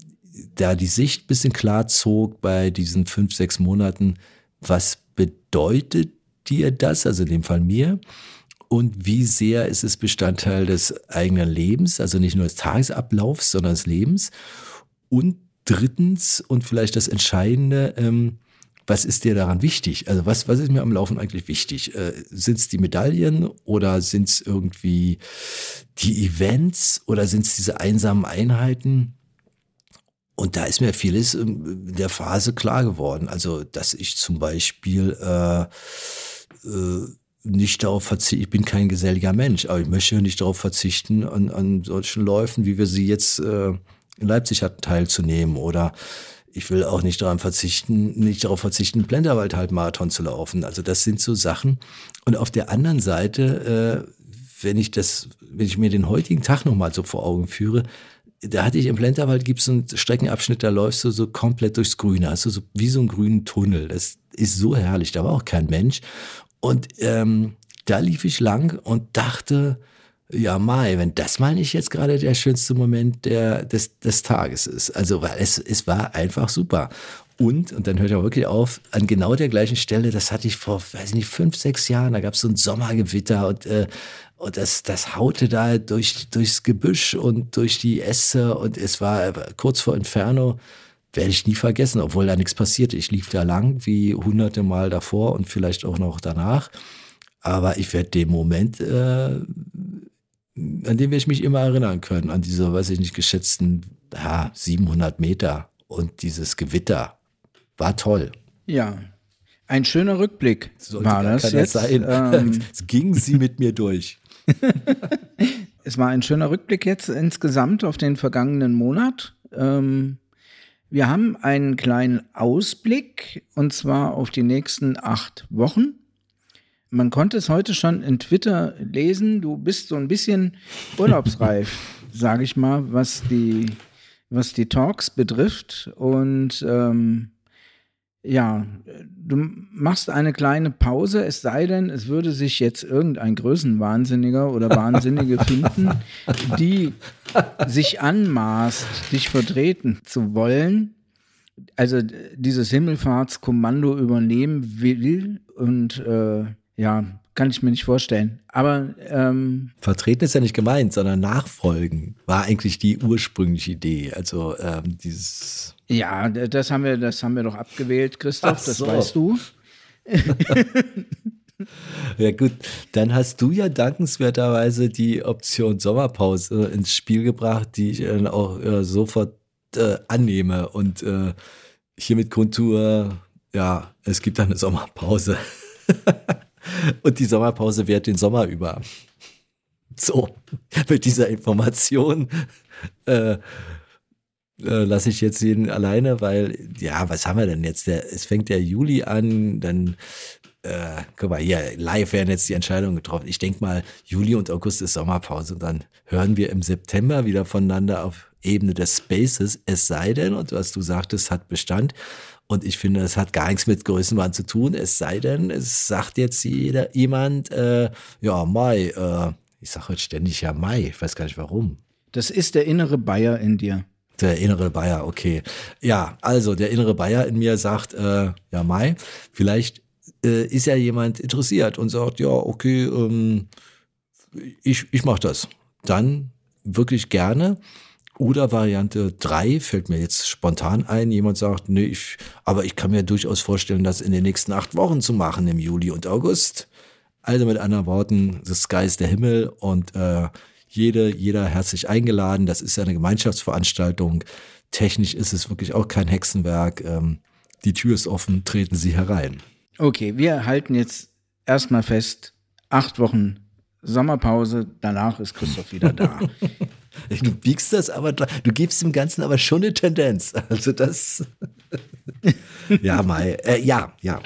da die Sicht bisschen klar zog bei diesen fünf, sechs Monaten, was bedeutet dir das, also in dem Fall mir, und wie sehr ist es Bestandteil des eigenen Lebens, also nicht nur des Tagesablaufs, sondern des Lebens. Und drittens und vielleicht das Entscheidende, ähm, was ist dir daran wichtig? Also was, was ist mir am Laufen eigentlich wichtig? Äh, sind es die Medaillen oder sind es irgendwie die Events oder sind es diese einsamen Einheiten? Und da ist mir vieles in der Phase klar geworden. Also, dass ich zum Beispiel äh, äh, nicht darauf verzichte, ich bin kein geselliger Mensch, aber ich möchte nicht darauf verzichten, an, an solchen Läufen, wie wir sie jetzt äh, in Leipzig hatten, teilzunehmen. Oder ich will auch nicht daran verzichten, nicht darauf verzichten, Plenterwald halt Marathon zu laufen. Also das sind so Sachen. Und auf der anderen Seite, äh, wenn ich das, wenn ich mir den heutigen Tag nochmal so vor Augen führe, da hatte ich im Plenterwald gibt es einen Streckenabschnitt, da läufst du so komplett durchs Grüne, hast du so wie so einen grünen Tunnel. Das ist so herrlich, da war auch kein Mensch. Und ähm, da lief ich lang und dachte, ja, Mai, wenn das mal nicht jetzt gerade der schönste Moment der, des, des Tages ist. Also, weil es, es war einfach super. Und, und dann hört er wirklich auf, an genau der gleichen Stelle, das hatte ich vor, weiß nicht, fünf, sechs Jahren, da gab es so ein Sommergewitter und, äh, und das, das haute da durch, durchs Gebüsch und durch die Äste und es war kurz vor Inferno, werde ich nie vergessen, obwohl da nichts passierte. Ich lief da lang, wie hunderte Mal davor und vielleicht auch noch danach. Aber ich werde den Moment, äh, an den werde ich mich immer erinnern können, an diese, weiß ich nicht, geschätzten ja, 700 Meter und dieses Gewitter. War toll. Ja, ein schöner Rückblick Sollte war das jetzt. Sein. Ähm, ging sie mit mir durch. es war ein schöner Rückblick jetzt insgesamt auf den vergangenen Monat. Ähm, wir haben einen kleinen Ausblick und zwar auf die nächsten acht Wochen. Man konnte es heute schon in Twitter lesen. Du bist so ein bisschen urlaubsreif, sage ich mal, was die, was die Talks betrifft. Und ähm, ja, du machst eine kleine Pause, es sei denn, es würde sich jetzt irgendein Größenwahnsinniger oder Wahnsinnige finden, die sich anmaßt, dich vertreten zu wollen, also dieses Himmelfahrtskommando übernehmen will und äh, ja, kann ich mir nicht vorstellen. Aber ähm, vertreten ist ja nicht gemeint, sondern nachfolgen war eigentlich die ursprüngliche Idee. Also ähm, dieses. Ja, das haben wir, das haben wir doch abgewählt, Christoph. So. Das weißt du. ja gut, dann hast du ja dankenswerterweise die Option Sommerpause ins Spiel gebracht, die ich äh, auch äh, sofort äh, annehme und äh, hiermit Kontur, ja, es gibt eine Sommerpause. Und die Sommerpause währt den Sommer über. So, mit dieser Information äh, äh, lasse ich jetzt jeden alleine, weil, ja, was haben wir denn jetzt? Der, es fängt der Juli an, dann, äh, guck mal, hier, live werden jetzt die Entscheidungen getroffen. Ich denke mal, Juli und August ist Sommerpause und dann hören wir im September wieder voneinander auf Ebene des Spaces, es sei denn, und was du sagtest, hat Bestand. Und ich finde, es hat gar nichts mit Größenwahn zu tun, es sei denn, es sagt jetzt jeder, jemand, äh, ja, Mai, äh, ich sage heute ständig ja Mai, ich weiß gar nicht warum. Das ist der innere Bayer in dir. Der innere Bayer, okay. Ja, also der innere Bayer in mir sagt, äh, ja, Mai, vielleicht äh, ist ja jemand interessiert und sagt, ja, okay, ähm, ich, ich mache das. Dann wirklich gerne. Oder Variante 3 fällt mir jetzt spontan ein. Jemand sagt, nee, ich, aber ich kann mir durchaus vorstellen, das in den nächsten acht Wochen zu machen, im Juli und August. Also mit anderen Worten, the sky is der Himmel und äh, jede, jeder herzlich eingeladen. Das ist ja eine Gemeinschaftsveranstaltung. Technisch ist es wirklich auch kein Hexenwerk. Ähm, die Tür ist offen, treten Sie herein. Okay, wir halten jetzt erstmal fest, acht Wochen Sommerpause, danach ist Christoph wieder da. Du biegst das aber, du gibst dem Ganzen aber schon eine Tendenz. Also das. ja, Mai. Äh, ja, ja.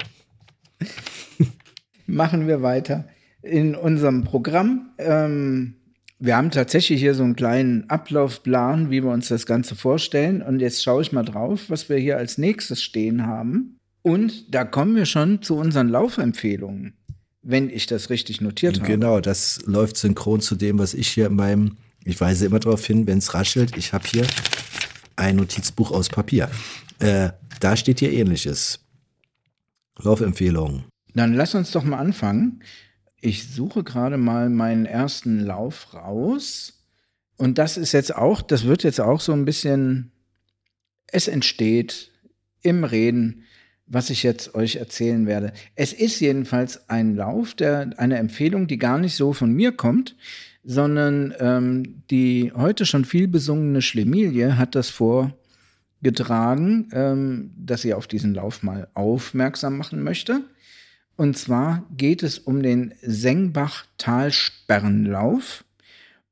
Machen wir weiter in unserem Programm. Ähm, wir haben tatsächlich hier so einen kleinen Ablaufplan, wie wir uns das Ganze vorstellen. Und jetzt schaue ich mal drauf, was wir hier als nächstes stehen haben. Und da kommen wir schon zu unseren Laufempfehlungen, wenn ich das richtig notiert habe. Genau, das läuft synchron zu dem, was ich hier in meinem ich weise immer darauf hin, wenn es raschelt. Ich habe hier ein Notizbuch aus Papier. Äh, da steht hier ähnliches. Laufempfehlungen. Dann lass uns doch mal anfangen. Ich suche gerade mal meinen ersten Lauf raus. Und das ist jetzt auch, das wird jetzt auch so ein bisschen, es entsteht im Reden, was ich jetzt euch erzählen werde. Es ist jedenfalls ein Lauf, der, eine Empfehlung, die gar nicht so von mir kommt, sondern ähm, die heute schon viel besungene Schlemilie hat das vorgetragen, ähm, dass sie auf diesen Lauf mal aufmerksam machen möchte. Und zwar geht es um den Sengbach-Talsperrenlauf.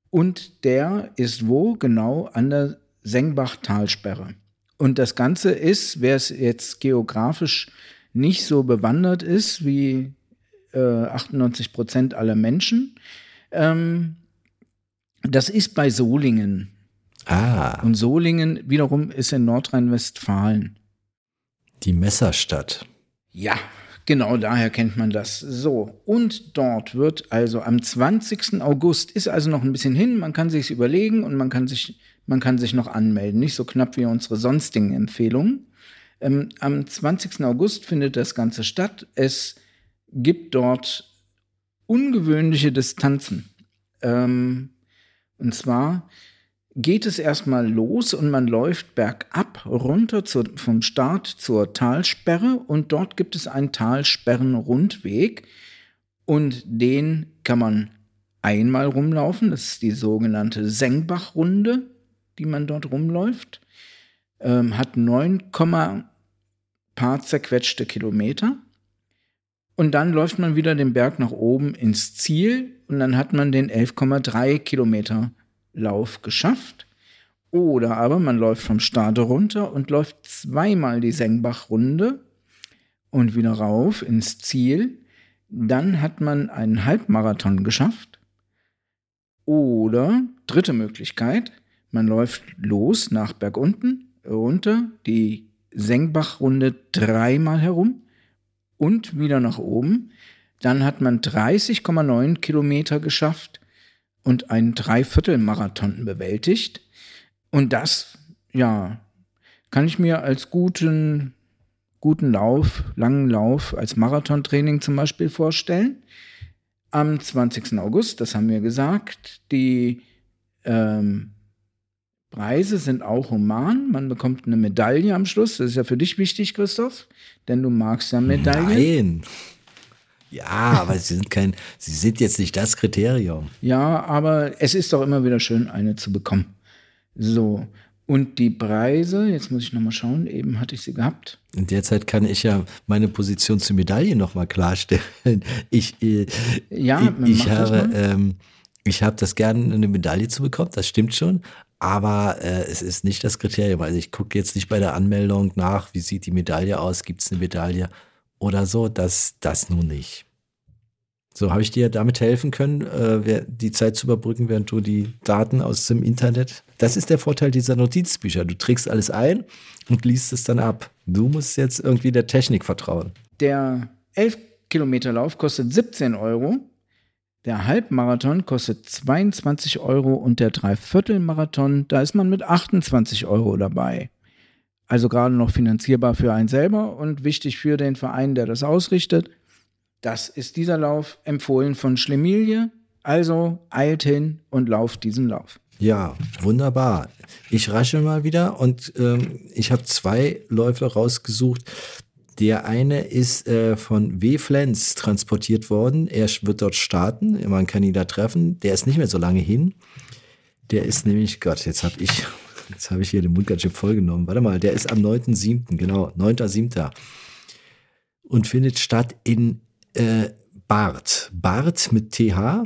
Und der ist wo? Genau an der Sengbach-Talsperre. Und das Ganze ist, wer es jetzt geografisch nicht so bewandert ist wie äh, 98 Prozent aller Menschen, ähm, das ist bei Solingen. Ah. Und Solingen wiederum ist in Nordrhein-Westfalen. Die Messerstadt. Ja, genau daher kennt man das. So, und dort wird also am 20. August, ist also noch ein bisschen hin, man kann sich überlegen und man kann sich, man kann sich noch anmelden. Nicht so knapp wie unsere sonstigen Empfehlungen. Ähm, am 20. August findet das Ganze statt. Es gibt dort ungewöhnliche Distanzen. Ähm, und zwar geht es erstmal los und man läuft bergab runter zur, vom Start zur Talsperre und dort gibt es einen Talsperrenrundweg und den kann man einmal rumlaufen. Das ist die sogenannte Sengbachrunde, die man dort rumläuft. Ähm, hat 9, paar zerquetschte Kilometer. Und dann läuft man wieder den Berg nach oben ins Ziel und dann hat man den 11,3 Kilometer Lauf geschafft. Oder aber man läuft vom Start runter und läuft zweimal die Sengbach-Runde und wieder rauf ins Ziel. Dann hat man einen Halbmarathon geschafft. Oder dritte Möglichkeit, man läuft los nach bergunten, runter, die Sengbach-Runde dreimal herum und wieder nach oben. Dann hat man 30,9 Kilometer geschafft und einen Dreiviertelmarathon bewältigt. Und das, ja, kann ich mir als guten, guten Lauf, langen Lauf, als Marathontraining zum Beispiel vorstellen. Am 20. August, das haben wir gesagt, die ähm, Preise sind auch human. Man bekommt eine Medaille am Schluss. Das ist ja für dich wichtig, Christoph, denn du magst ja Medaillen. Nein. Ja, aber sie sind kein, sie sind jetzt nicht das Kriterium. Ja, aber es ist doch immer wieder schön, eine zu bekommen. So. Und die Preise, jetzt muss ich nochmal schauen, eben hatte ich sie gehabt. In der Zeit kann ich ja meine Position zur Medaille nochmal klarstellen. Ich, äh, Ja, ich, ich habe, ähm, ich habe das gerne, eine Medaille zu bekommen, das stimmt schon. Aber äh, es ist nicht das Kriterium. Also ich gucke jetzt nicht bei der Anmeldung nach, wie sieht die Medaille aus, gibt es eine Medaille oder so. Das, das nun nicht. So, habe ich dir damit helfen können, äh, die Zeit zu überbrücken, während du die Daten aus dem Internet. Das ist der Vorteil dieser Notizbücher. Du trägst alles ein und liest es dann ab. Du musst jetzt irgendwie der Technik vertrauen. Der 11 Kilometer Lauf kostet 17 Euro. Der Halbmarathon kostet 22 Euro und der Dreiviertelmarathon, da ist man mit 28 Euro dabei. Also gerade noch finanzierbar für einen selber und wichtig für den Verein, der das ausrichtet. Das ist dieser Lauf, empfohlen von Schlemilie. Also eilt hin und lauft diesen Lauf. Ja, wunderbar. Ich rasche mal wieder und ähm, ich habe zwei Läufe rausgesucht. Der eine ist äh, von W. Flens transportiert worden. Er wird dort starten. Man kann ihn da treffen. Der ist nicht mehr so lange hin. Der ist nämlich, Gott, jetzt habe ich, jetzt habe ich hier den Mund ganz schön vollgenommen. Warte mal, der ist am 9.7., genau, 9.7. Und findet statt in äh, Barth. Barth mit TH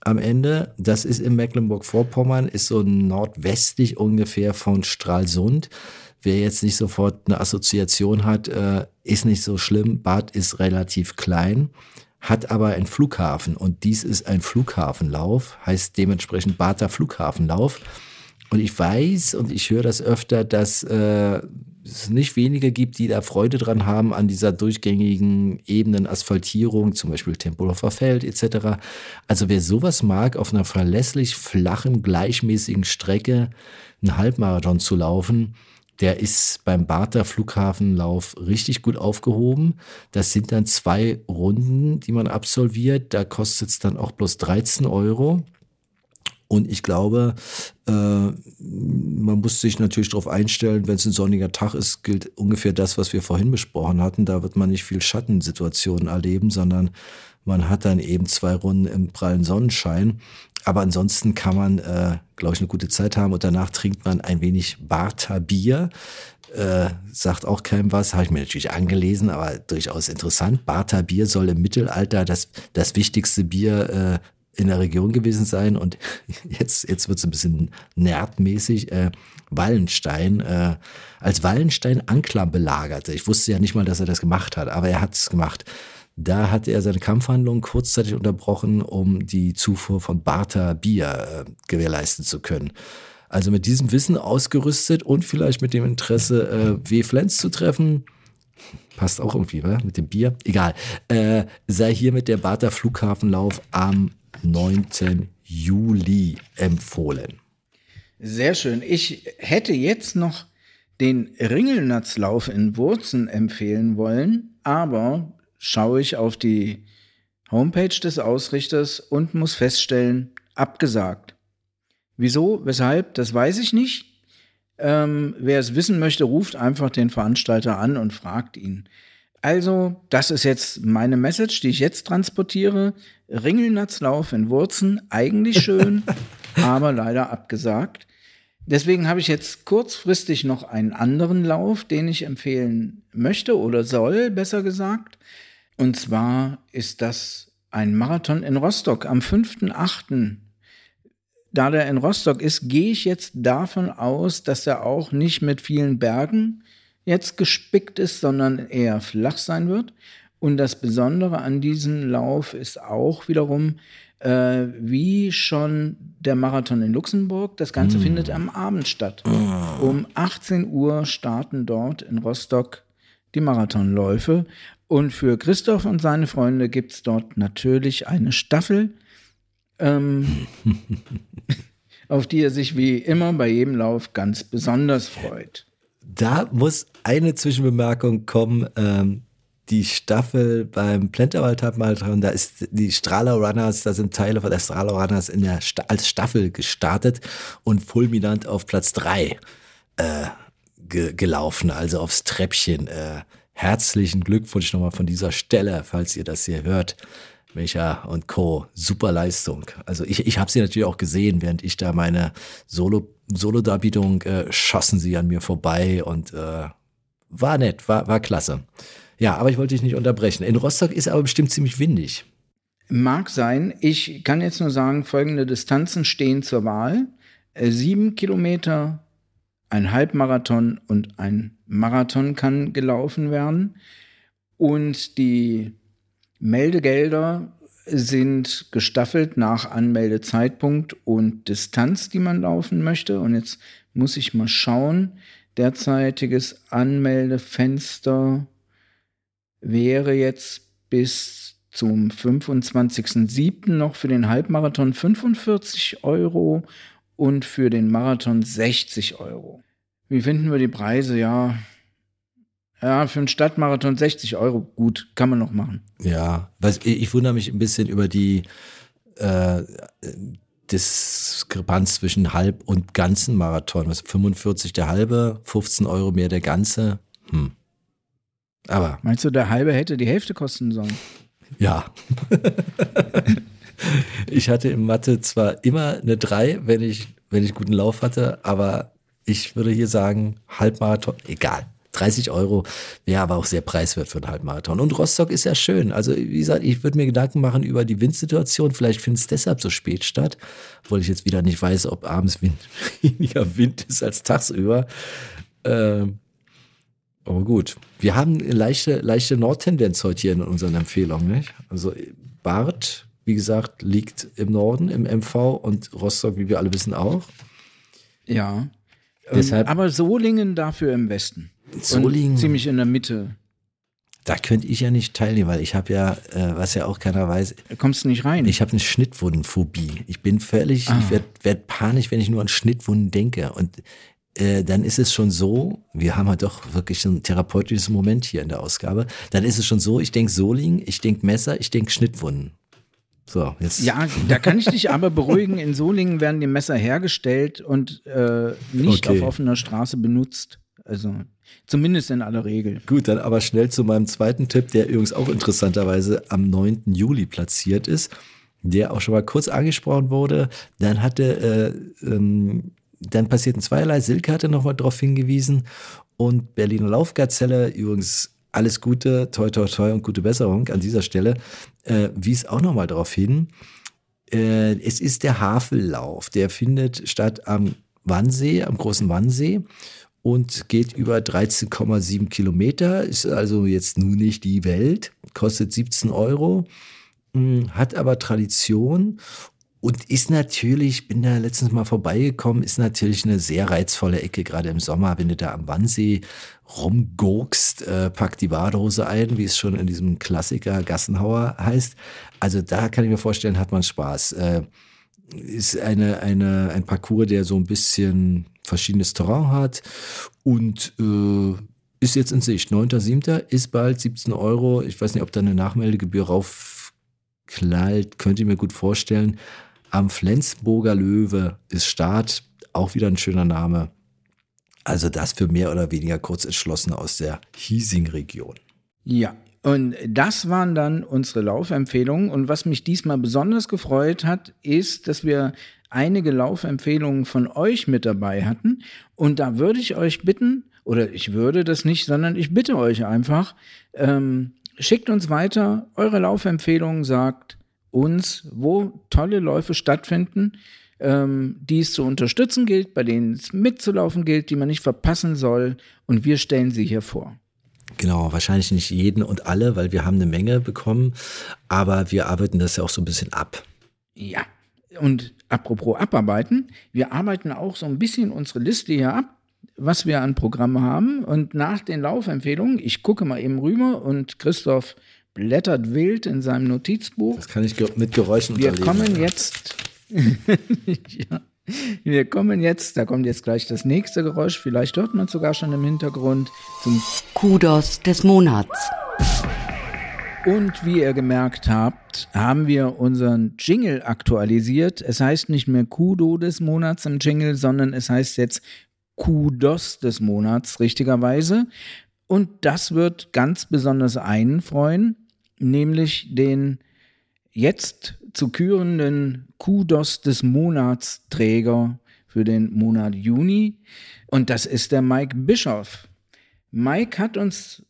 am Ende. Das ist in Mecklenburg-Vorpommern, ist so nordwestlich ungefähr von Stralsund. Wer jetzt nicht sofort eine Assoziation hat, äh, ist nicht so schlimm. Bad ist relativ klein, hat aber einen Flughafen und dies ist ein Flughafenlauf, heißt dementsprechend Bader Flughafenlauf. Und ich weiß und ich höre das öfter, dass äh, es nicht wenige gibt, die da Freude dran haben an dieser durchgängigen Ebenen Asphaltierung, zum Beispiel Tempelhofer Feld etc. Also wer sowas mag, auf einer verlässlich flachen, gleichmäßigen Strecke einen Halbmarathon zu laufen, der ist beim Barther Flughafenlauf richtig gut aufgehoben. Das sind dann zwei Runden, die man absolviert. Da kostet es dann auch bloß 13 Euro. Und ich glaube, äh, man muss sich natürlich darauf einstellen, wenn es ein sonniger Tag ist, gilt ungefähr das, was wir vorhin besprochen hatten. Da wird man nicht viel Schattensituationen erleben, sondern man hat dann eben zwei Runden im prallen Sonnenschein. Aber ansonsten kann man, äh, glaube ich, eine gute Zeit haben und danach trinkt man ein wenig Bartha Bier. Äh, sagt auch keinem was, habe ich mir natürlich angelesen, aber durchaus interessant. Bartha Bier soll im Mittelalter das, das wichtigste Bier äh, in der Region gewesen sein und jetzt, jetzt wird es ein bisschen nerdmäßig. Äh, Wallenstein, äh, als Wallenstein Anklam belagerte. Ich wusste ja nicht mal, dass er das gemacht hat, aber er hat es gemacht. Da hat er seine Kampfhandlung kurzzeitig unterbrochen, um die Zufuhr von Bartha Bier äh, gewährleisten zu können. Also mit diesem Wissen ausgerüstet und vielleicht mit dem Interesse, äh, W. Flens zu treffen, passt auch irgendwie, oder? mit dem Bier, egal, äh, sei hier mit der Bartha Flughafenlauf am 9. Juli empfohlen. Sehr schön. Ich hätte jetzt noch den Ringelnatzlauf in Wurzen empfehlen wollen, aber schaue ich auf die Homepage des Ausrichters und muss feststellen, abgesagt. Wieso, weshalb, das weiß ich nicht. Ähm, wer es wissen möchte, ruft einfach den Veranstalter an und fragt ihn. Also, das ist jetzt meine Message, die ich jetzt transportiere. Ringelnatzlauf in Wurzen, eigentlich schön, aber leider abgesagt. Deswegen habe ich jetzt kurzfristig noch einen anderen Lauf, den ich empfehlen möchte oder soll, besser gesagt. Und zwar ist das ein Marathon in Rostock am 5.8. Da der in Rostock ist, gehe ich jetzt davon aus, dass er auch nicht mit vielen Bergen jetzt gespickt ist, sondern eher flach sein wird. Und das Besondere an diesem Lauf ist auch wiederum, äh, wie schon der Marathon in Luxemburg. Das Ganze mm. findet am Abend statt. Oh. Um 18 Uhr starten dort in Rostock die Marathonläufe. Und für Christoph und seine Freunde gibt es dort natürlich eine Staffel, ähm, auf die er sich wie immer bei jedem Lauf ganz besonders freut. Da muss eine Zwischenbemerkung kommen. Ähm, die Staffel beim Plenterwald Halbmarathon, da ist die Strahler Runners, da sind Teile von der Strahler Runners in der als Staffel gestartet und fulminant auf Platz drei äh, ge gelaufen, also aufs Treppchen. Äh, herzlichen Glückwunsch nochmal von dieser Stelle, falls ihr das hier hört. Micha und Co. Super Leistung. Also ich, ich habe sie natürlich auch gesehen, während ich da meine Solo, Solo-Darbietung äh, schossen sie an mir vorbei und äh, war nett, war, war klasse. Ja, aber ich wollte dich nicht unterbrechen. In Rostock ist aber bestimmt ziemlich windig. Mag sein. Ich kann jetzt nur sagen, folgende Distanzen stehen zur Wahl. Äh, sieben Kilometer, ein Halbmarathon und ein Marathon kann gelaufen werden. Und die Meldegelder sind gestaffelt nach Anmeldezeitpunkt und Distanz, die man laufen möchte. Und jetzt muss ich mal schauen. Derzeitiges Anmeldefenster wäre jetzt bis zum 25.07. noch für den Halbmarathon 45 Euro und für den Marathon 60 Euro. Wie finden wir die Preise? Ja, ja, für einen Stadtmarathon 60 Euro, gut, kann man noch machen. Ja, was, ich wundere mich ein bisschen über die äh, Diskrepanz zwischen halb und ganzen Marathon. Was 45 der halbe, 15 Euro mehr der ganze. Hm. Aber. Meinst du, der halbe hätte die Hälfte kosten sollen? Ja. ich hatte in Mathe zwar immer eine 3, wenn ich, wenn ich guten Lauf hatte, aber ich würde hier sagen, Halbmarathon, egal. 30 Euro wäre aber auch sehr preiswert für einen Halbmarathon. Und Rostock ist ja schön. Also, wie gesagt, ich würde mir Gedanken machen über die Windsituation. Vielleicht findet es deshalb so spät statt, obwohl ich jetzt wieder nicht weiß, ob abends Wind, weniger Wind ist als tagsüber. Ähm, aber gut. Wir haben eine leichte, leichte Nordtendenz heute hier in unseren Empfehlungen. Nicht? Also Bart, wie gesagt, liegt im Norden, im MV und Rostock, wie wir alle wissen, auch. Ja. Deshalb, aber Solingen dafür im Westen. Solingen. Und ziemlich in der Mitte. Da könnte ich ja nicht teilnehmen, weil ich habe ja, äh, was ja auch keiner weiß. Da kommst du nicht rein. Ich habe eine Schnittwundenphobie. Ich bin völlig, ah. ich werde werd panisch, wenn ich nur an Schnittwunden denke. Und äh, dann ist es schon so, wir haben halt doch wirklich ein therapeutisches Moment hier in der Ausgabe, dann ist es schon so, ich denke Soling, ich denke Messer, ich denke Schnittwunden. So, jetzt. Ja, da kann ich dich aber beruhigen. In Solingen werden die Messer hergestellt und äh, nicht Okay. auf offener Straße benutzt. Also zumindest in aller Regel. Gut, dann aber schnell zu meinem zweiten Tipp, der übrigens auch interessanterweise am 9. Juli platziert ist, der auch schon mal kurz angesprochen wurde. Dann hatte, äh, ähm, dann passierten zweierlei. Silke hatte noch mal darauf hingewiesen und Berliner Laufgazelle, übrigens alles Gute, toi toi toi und gute Besserung an dieser Stelle, äh, wies auch noch mal darauf hin. Äh, es ist der Havellauf, der findet statt am Wannsee, am großen Wannsee und geht über 13,7 Kilometer, ist also jetzt nun nicht die Welt, kostet 17 Euro, mh, hat aber Tradition und ist natürlich, bin da letztens mal vorbeigekommen, ist natürlich eine sehr reizvolle Ecke, gerade im Sommer, wenn du da am Wannsee rumgurkst, äh, pack die Badehose ein, wie es schon in diesem Klassiker Gassenhauer heißt. Also da kann ich mir vorstellen, hat man Spaß. Äh, ist eine, eine, ein Parcours, der so ein bisschen verschiedenes Terrain hat und äh, ist jetzt in Sicht. 9.7. ist bald 17 Euro. Ich weiß nicht, ob da eine Nachmeldegebühr raufknallt, könnt ihr mir gut vorstellen. Am Flensburger Löwe ist Start, auch wieder ein schöner Name. Also das für mehr oder weniger Kurzentschlossene aus der Hiesing-Region. Ja, und das waren dann unsere Laufempfehlungen. Und was mich diesmal besonders gefreut hat, ist, dass wir einige Laufempfehlungen von euch mit dabei hatten. Und da würde ich euch bitten, oder ich würde das nicht, sondern ich bitte euch einfach, ähm, schickt uns weiter eure Laufempfehlungen, sagt uns, wo tolle Läufe stattfinden, ähm, die es zu unterstützen gilt, bei denen es mitzulaufen gilt, die man nicht verpassen soll. Und wir stellen sie hier vor. Genau, wahrscheinlich nicht jeden und alle, weil wir haben eine Menge bekommen, aber wir arbeiten das ja auch so ein bisschen ab. Ja, und apropos abarbeiten, wir arbeiten auch so ein bisschen unsere Liste hier ab, was wir an Programmen haben. Und nach den Laufempfehlungen, ich gucke mal eben rüber und Christoph blättert wild in seinem Notizbuch. Das kann ich ge- mit Geräuschen Wir unterlegen. kommen jetzt. ja. Wir kommen jetzt, da kommt jetzt gleich das nächste Geräusch, vielleicht hört man es sogar schon im Hintergrund, zum Kudos des Monats. Und wie ihr gemerkt habt, haben wir unseren Jingle aktualisiert. Es heißt nicht mehr Kudo des Monats im Jingle, sondern es heißt jetzt Kudos des Monats, richtigerweise. Und das wird ganz besonders einen freuen, nämlich den jetzt zu kürenden Kudos des Monatsträger für den Monat Juni. Und das ist der Mike Bischoff. Mike hat uns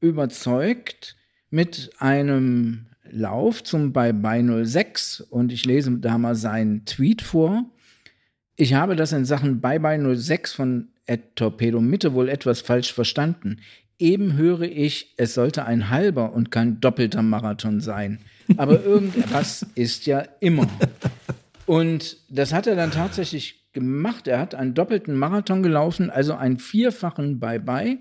überzeugt mit einem Lauf zum Bye Bye 06 und ich lese da mal seinen Tweet vor. Ich habe das in Sachen Bye Bye 06 von Ed Torpedo Mitte wohl etwas falsch verstanden. Eben höre ich, es sollte ein halber und kein doppelter Marathon sein. Aber irgendwas ist ja immer. Und das hat er dann tatsächlich gemacht. Er hat einen doppelten Marathon gelaufen, also einen vierfachen Bye-Bye.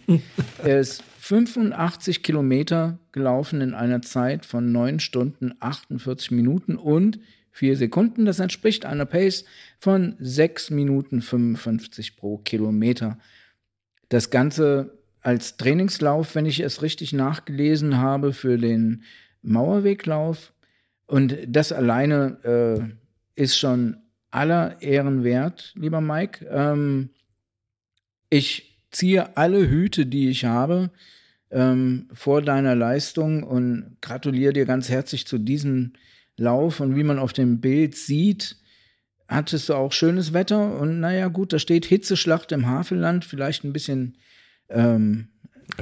er ist 85 Kilometer gelaufen in einer Zeit von 9 Stunden 48 Minuten und 4 Sekunden. Das entspricht einer Pace von 6 Minuten 55 pro Kilometer. Das Ganze als Trainingslauf, wenn ich es richtig nachgelesen habe, für den Mauerweglauf. Und das alleine äh, ist schon aller Ehren wert, lieber Mike. Ähm, ich ziehe alle Hüte, die ich habe, ähm, vor deiner Leistung und gratuliere dir ganz herzlich zu diesem Lauf. Und wie man auf dem Bild sieht, hattest du auch schönes Wetter. Und naja, gut, da steht Hitzeschlacht im Havelland, vielleicht ein bisschen ähm,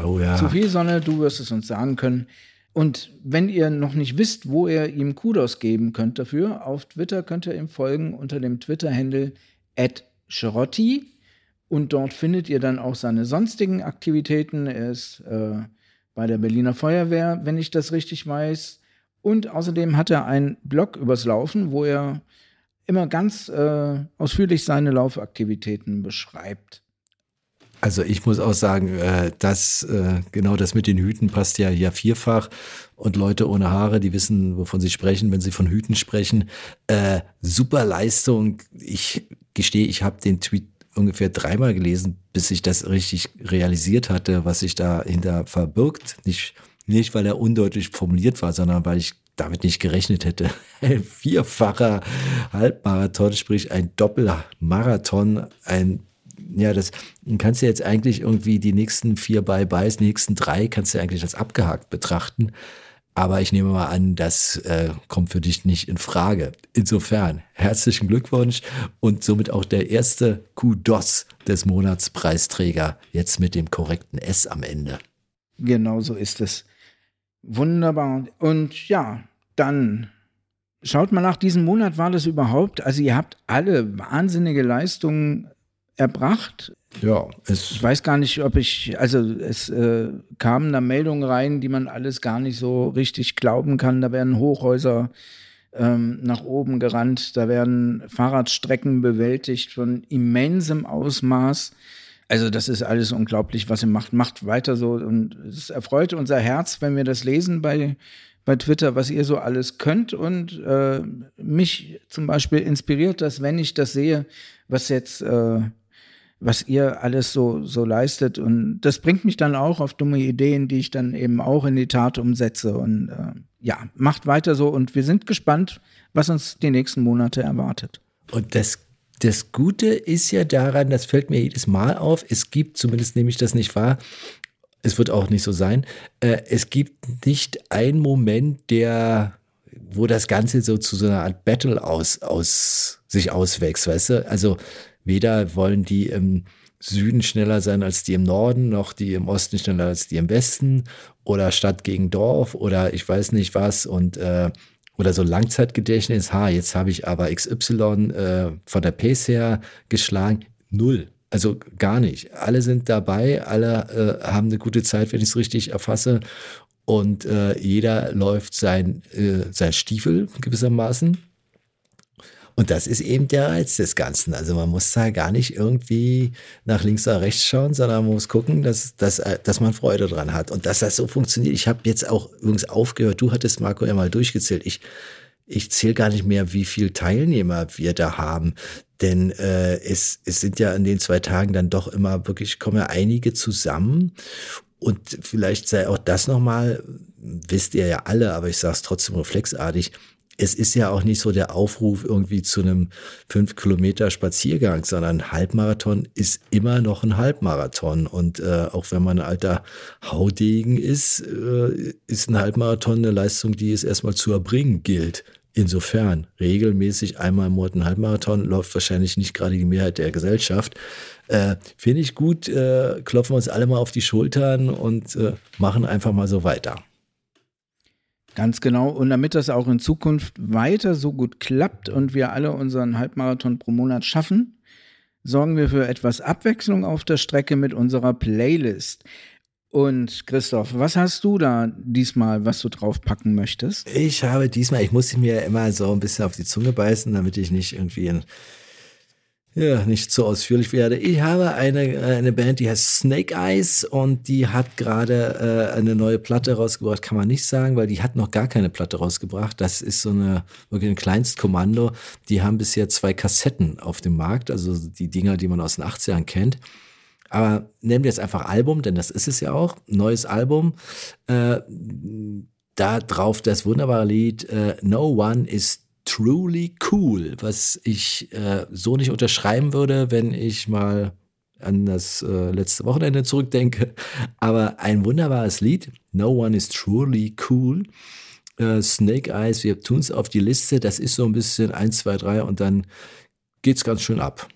Oh ja. zu viel Sonne, du wirst es uns sagen können. Und wenn ihr noch nicht wisst, wo ihr ihm Kudos geben könnt dafür, auf Twitter könnt ihr ihm folgen unter dem Twitter-Handle @schrotti und dort findet ihr dann auch seine sonstigen Aktivitäten. Er ist äh, bei der Berliner Feuerwehr, wenn ich das richtig weiß. Und außerdem hat er einen Blog übers Laufen, wo er immer ganz äh, ausführlich seine Laufaktivitäten beschreibt. Also ich muss auch sagen, äh, das äh, genau das mit den Hüten passt ja ja vierfach. Und Leute ohne Haare, die wissen, wovon sie sprechen, wenn sie von Hüten sprechen. Äh, super Leistung. Ich gestehe, ich habe den Tweet ungefähr dreimal gelesen, bis ich das richtig realisiert hatte, was sich dahinter verbirgt. Nicht, nicht, weil er undeutlich formuliert war, sondern weil ich damit nicht gerechnet hätte. Ein vierfacher Halbmarathon, sprich ein Doppelmarathon, ein ja, das kannst du jetzt eigentlich irgendwie die nächsten vier Bye-Byes, nächsten drei kannst du eigentlich als abgehakt betrachten. Aber ich nehme mal an, das äh, kommt für dich nicht in Frage. Insofern herzlichen Glückwunsch und somit auch der erste Kudos des Monatspreisträger, jetzt mit dem korrekten S am Ende. Genau so ist es. Wunderbar. Und ja, dann schaut mal nach diesem Monat war das überhaupt. Also ihr habt alle wahnsinnige Leistungen erbracht. Ja, es ich weiß gar nicht, ob ich, also es äh, kamen da Meldungen rein, die man alles gar nicht so richtig glauben kann. Da werden Hochhäuser ähm, nach oben gerannt, da werden Fahrradstrecken bewältigt von immensem Ausmaß. Also das ist alles unglaublich, was ihr macht. Macht weiter so und es erfreut unser Herz, wenn wir das lesen bei bei Twitter, was ihr so alles könnt und äh, mich zum Beispiel inspiriert das, wenn ich das sehe, was jetzt äh, was ihr alles so, so leistet. Und das bringt mich dann auch auf dumme Ideen, die ich dann eben auch in die Tat umsetze. Und äh, ja, macht weiter so und wir sind gespannt, was uns die nächsten Monate erwartet. Und das, das Gute ist ja daran, das fällt mir jedes Mal auf, es gibt, zumindest nehme ich das nicht wahr, es wird auch nicht so sein, äh, es gibt nicht einen Moment, der wo das Ganze so zu so einer Art Battle aus, aus sich auswächst, weißt du? Also Weder wollen die im Süden schneller sein als die im Norden, noch die im Osten schneller als die im Westen oder Stadt gegen Dorf oder ich weiß nicht was und äh, oder so Langzeitgedächtnis, ha, jetzt habe ich aber XY äh, von der Pace her geschlagen. Null. Also gar nicht. Alle sind dabei, alle äh, haben eine gute Zeit, wenn ich es richtig erfasse. Und äh, jeder läuft sein, äh, sein Stiefel gewissermaßen. Und das ist eben der Reiz des Ganzen. Also man muss da gar nicht irgendwie nach links oder rechts schauen, sondern man muss gucken, dass, dass, dass man Freude dran hat und dass das so funktioniert. Ich habe jetzt auch übrigens aufgehört, du hattest Marco ja mal durchgezählt. Ich, ich zähle gar nicht mehr, wie viel Teilnehmer wir da haben. Denn äh, es, es sind ja in den zwei Tagen dann doch immer wirklich, kommen ja einige zusammen. Und vielleicht sei auch das nochmal, wisst ihr ja alle, aber ich sage es trotzdem reflexartig, es ist ja auch nicht so der Aufruf irgendwie zu einem fünf Kilometer Spaziergang, sondern Halbmarathon ist immer noch ein Halbmarathon. Und äh, auch wenn man ein alter Haudegen ist, äh, ist ein Halbmarathon eine Leistung, die es erstmal zu erbringen gilt. Insofern, regelmäßig einmal im Monat ein Halbmarathon läuft wahrscheinlich nicht gerade die Mehrheit der Gesellschaft. Äh, Finde ich gut, äh, klopfen wir uns alle mal auf die Schultern und äh, machen einfach mal so weiter. Ganz genau. Und damit das auch in Zukunft weiter so gut klappt und wir alle unseren Halbmarathon pro Monat schaffen, sorgen wir für etwas Abwechslung auf der Strecke mit unserer Playlist. Und Christoph, was hast du da diesmal, was du draufpacken möchtest? Ich habe diesmal, ich muss mir immer so ein bisschen auf die Zunge beißen, damit ich nicht irgendwie in ja, nicht so ausführlich werde. Ich habe eine, eine Band, die heißt Snake Eyes und die hat gerade äh, eine neue Platte rausgebracht, kann man nicht sagen, weil die hat noch gar keine Platte rausgebracht. Das ist so eine wirklich ein Kleinstkommando. Die haben bisher zwei Kassetten auf dem Markt, also die Dinger, die man aus den 80ern kennt. Aber nehmen wir jetzt einfach Album, denn das ist es ja auch. Neues Album. Äh, da drauf das wunderbare Lied äh, No One is truly cool, was ich äh, so nicht unterschreiben würde, wenn ich mal an das äh, letzte Wochenende zurückdenke. Aber ein wunderbares Lied. No one is truly cool. Äh, Snake Eyes, wir tun es auf die Liste. Das ist so ein bisschen 1, 2, 3 und dann geht es ganz schön ab.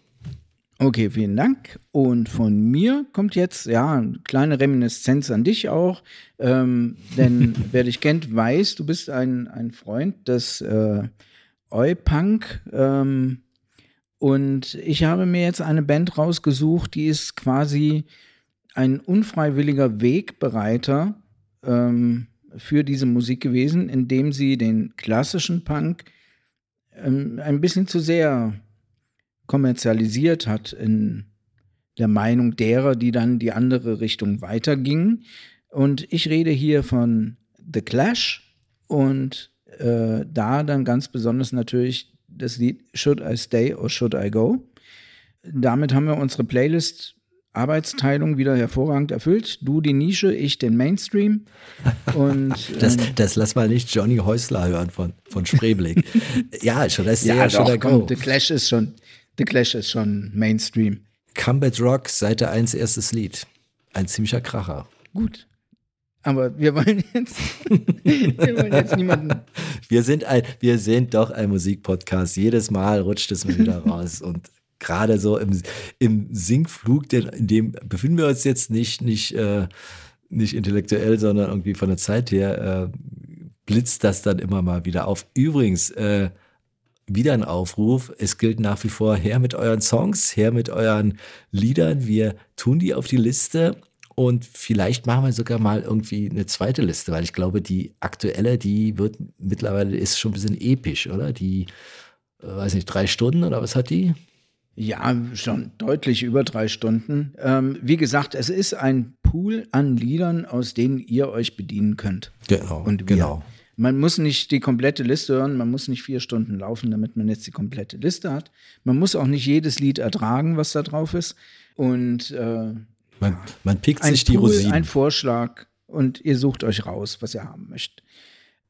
Okay, vielen Dank. Und von mir kommt jetzt, ja, eine kleine Reminiszenz an dich auch. Ähm, denn wer dich kennt, weiß, du bist ein, ein Freund des äh, Oi-Punk. Ähm, und ich habe mir jetzt eine Band rausgesucht, die ist quasi ein unfreiwilliger Wegbereiter ähm, für diese Musik gewesen, indem sie den klassischen Punk ähm, ein bisschen zu sehr kommerzialisiert hat in der Meinung derer, die dann die andere Richtung weitergingen. Und ich rede hier von The Clash und äh, da dann ganz besonders natürlich das Lied Should I Stay or Should I Go? damit haben wir unsere Playlist Arbeitsteilung wieder hervorragend erfüllt. Du die Nische, ich den Mainstream. Und, Das, ähm, das lass mal nicht Johnny Häusler hören von, von Spreeblick. ja, schon das ja, schon der Go. The Clash ist schon, The Clash ist schon Mainstream. Combat Rock, Seite 1, erstes Lied. Ein ziemlicher Kracher. Gut. Aber wir wollen jetzt, wir wollen jetzt niemanden. Wir sind ein, wir sind doch ein Musikpodcast. Jedes Mal rutscht es mir wieder raus. Und gerade so im, im Sinkflug, denn in dem befinden wir uns jetzt nicht, nicht, äh, nicht intellektuell, sondern irgendwie von der Zeit her, äh, blitzt das dann immer mal wieder auf. Übrigens, äh, wieder ein Aufruf. Es gilt nach wie vor her mit euren Songs, her mit euren Liedern. Wir tun die auf die Liste und vielleicht machen wir sogar mal irgendwie eine zweite Liste, weil ich glaube, die aktuelle, die wird mittlerweile ist schon ein bisschen episch, oder? Die, äh, weiß nicht, drei Stunden oder was hat die? Ja, schon deutlich über drei Stunden. Ähm, wie gesagt, es ist ein Pool an Liedern, aus denen ihr euch bedienen könnt. Genau. Und wir. genau. Man muss nicht die komplette Liste hören, man muss nicht vier Stunden laufen, damit man jetzt die komplette Liste hat. Man muss auch nicht jedes Lied ertragen, was da drauf ist. Und äh, Man, man pickt ein sich die Pool, Rosinen. ein Vorschlag und ihr sucht euch raus, was ihr haben möchtet.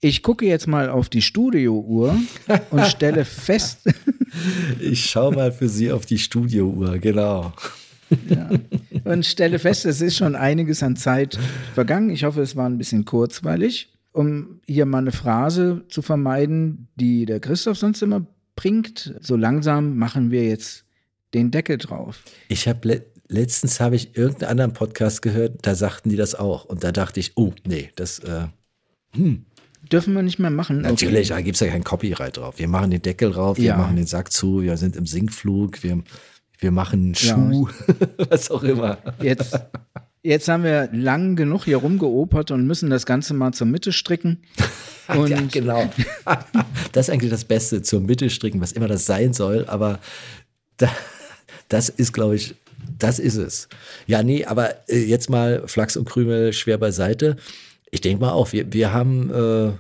Ich gucke jetzt mal auf die Studiouhr und stelle fest, Ich schaue mal für Sie auf die Studiouhr, genau. und stelle fest, es ist schon einiges an Zeit vergangen. Ich hoffe, es war ein bisschen kurzweilig, um hier mal eine Phrase zu vermeiden, die der Christoph sonst immer bringt. So langsam machen wir jetzt den Deckel drauf. Ich habe letztens habe ich irgendeinen anderen Podcast gehört, da sagten die das auch. Und da dachte ich, oh, nee, das äh, Dürfen wir nicht mehr machen? Natürlich, da gibt es ja kein Copyright drauf. Wir machen den Deckel drauf, wir Ja. machen den Sack zu, wir sind im Sinkflug, wir, wir machen einen Ja. Schuh, was auch immer. Okay. Jetzt, jetzt haben wir lang genug hier rumgeopert und müssen das Ganze mal zur Mitte stricken. Und ja, genau. das ist eigentlich das Beste, zur Mitte stricken, was immer das sein soll, aber da, das ist, glaube ich, das ist es. Ja, nee, aber äh, jetzt mal Flachs und Krümel schwer beiseite. Ich denke mal auch, wir, wir haben äh,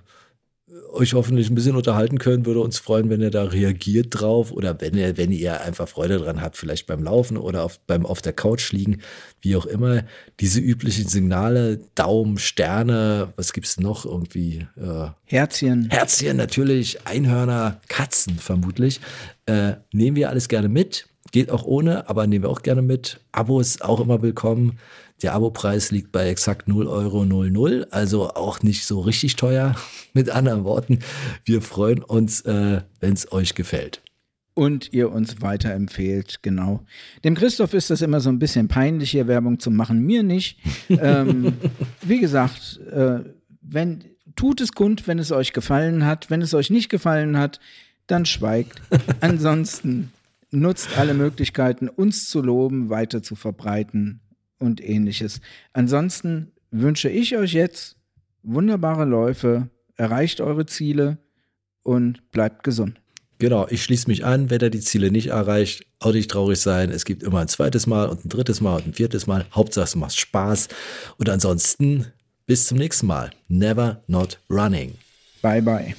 euch hoffentlich ein bisschen unterhalten können. Würde uns freuen, wenn ihr da reagiert drauf oder wenn ihr, wenn ihr einfach Freude dran habt, vielleicht beim Laufen oder auf, beim auf der Couch liegen, wie auch immer. Diese üblichen Signale, Daumen, Sterne, was gibt's noch irgendwie? Äh, Herzchen. Herzchen natürlich, Einhörner, Katzen vermutlich. Äh, nehmen wir alles gerne mit. Geht auch ohne, aber nehmen wir auch gerne mit. Abos auch immer willkommen. Der Abopreis liegt bei exakt 0 Euro 00, also auch nicht so richtig teuer. Mit anderen Worten, wir freuen uns, äh, wenn es euch gefällt. und ihr uns weiterempfehlt, genau. Dem Christoph ist das immer so ein bisschen peinlich, hier Werbung zu machen, mir nicht. ähm, wie gesagt, äh, wenn, tut es kund, wenn es euch gefallen hat. Wenn es euch nicht gefallen hat, dann schweigt. Ansonsten nutzt alle Möglichkeiten, uns zu loben, weiter zu verbreiten und ähnliches. Ansonsten wünsche ich euch jetzt wunderbare Läufe, erreicht eure Ziele und bleibt gesund. Genau, ich schließe mich an, wenn er die Ziele nicht erreicht, auch nicht traurig sein. Es gibt immer ein zweites Mal und ein drittes Mal und ein viertes Mal. Hauptsache es macht Spaß. Und ansonsten bis zum nächsten Mal. Never not running. Bye bye.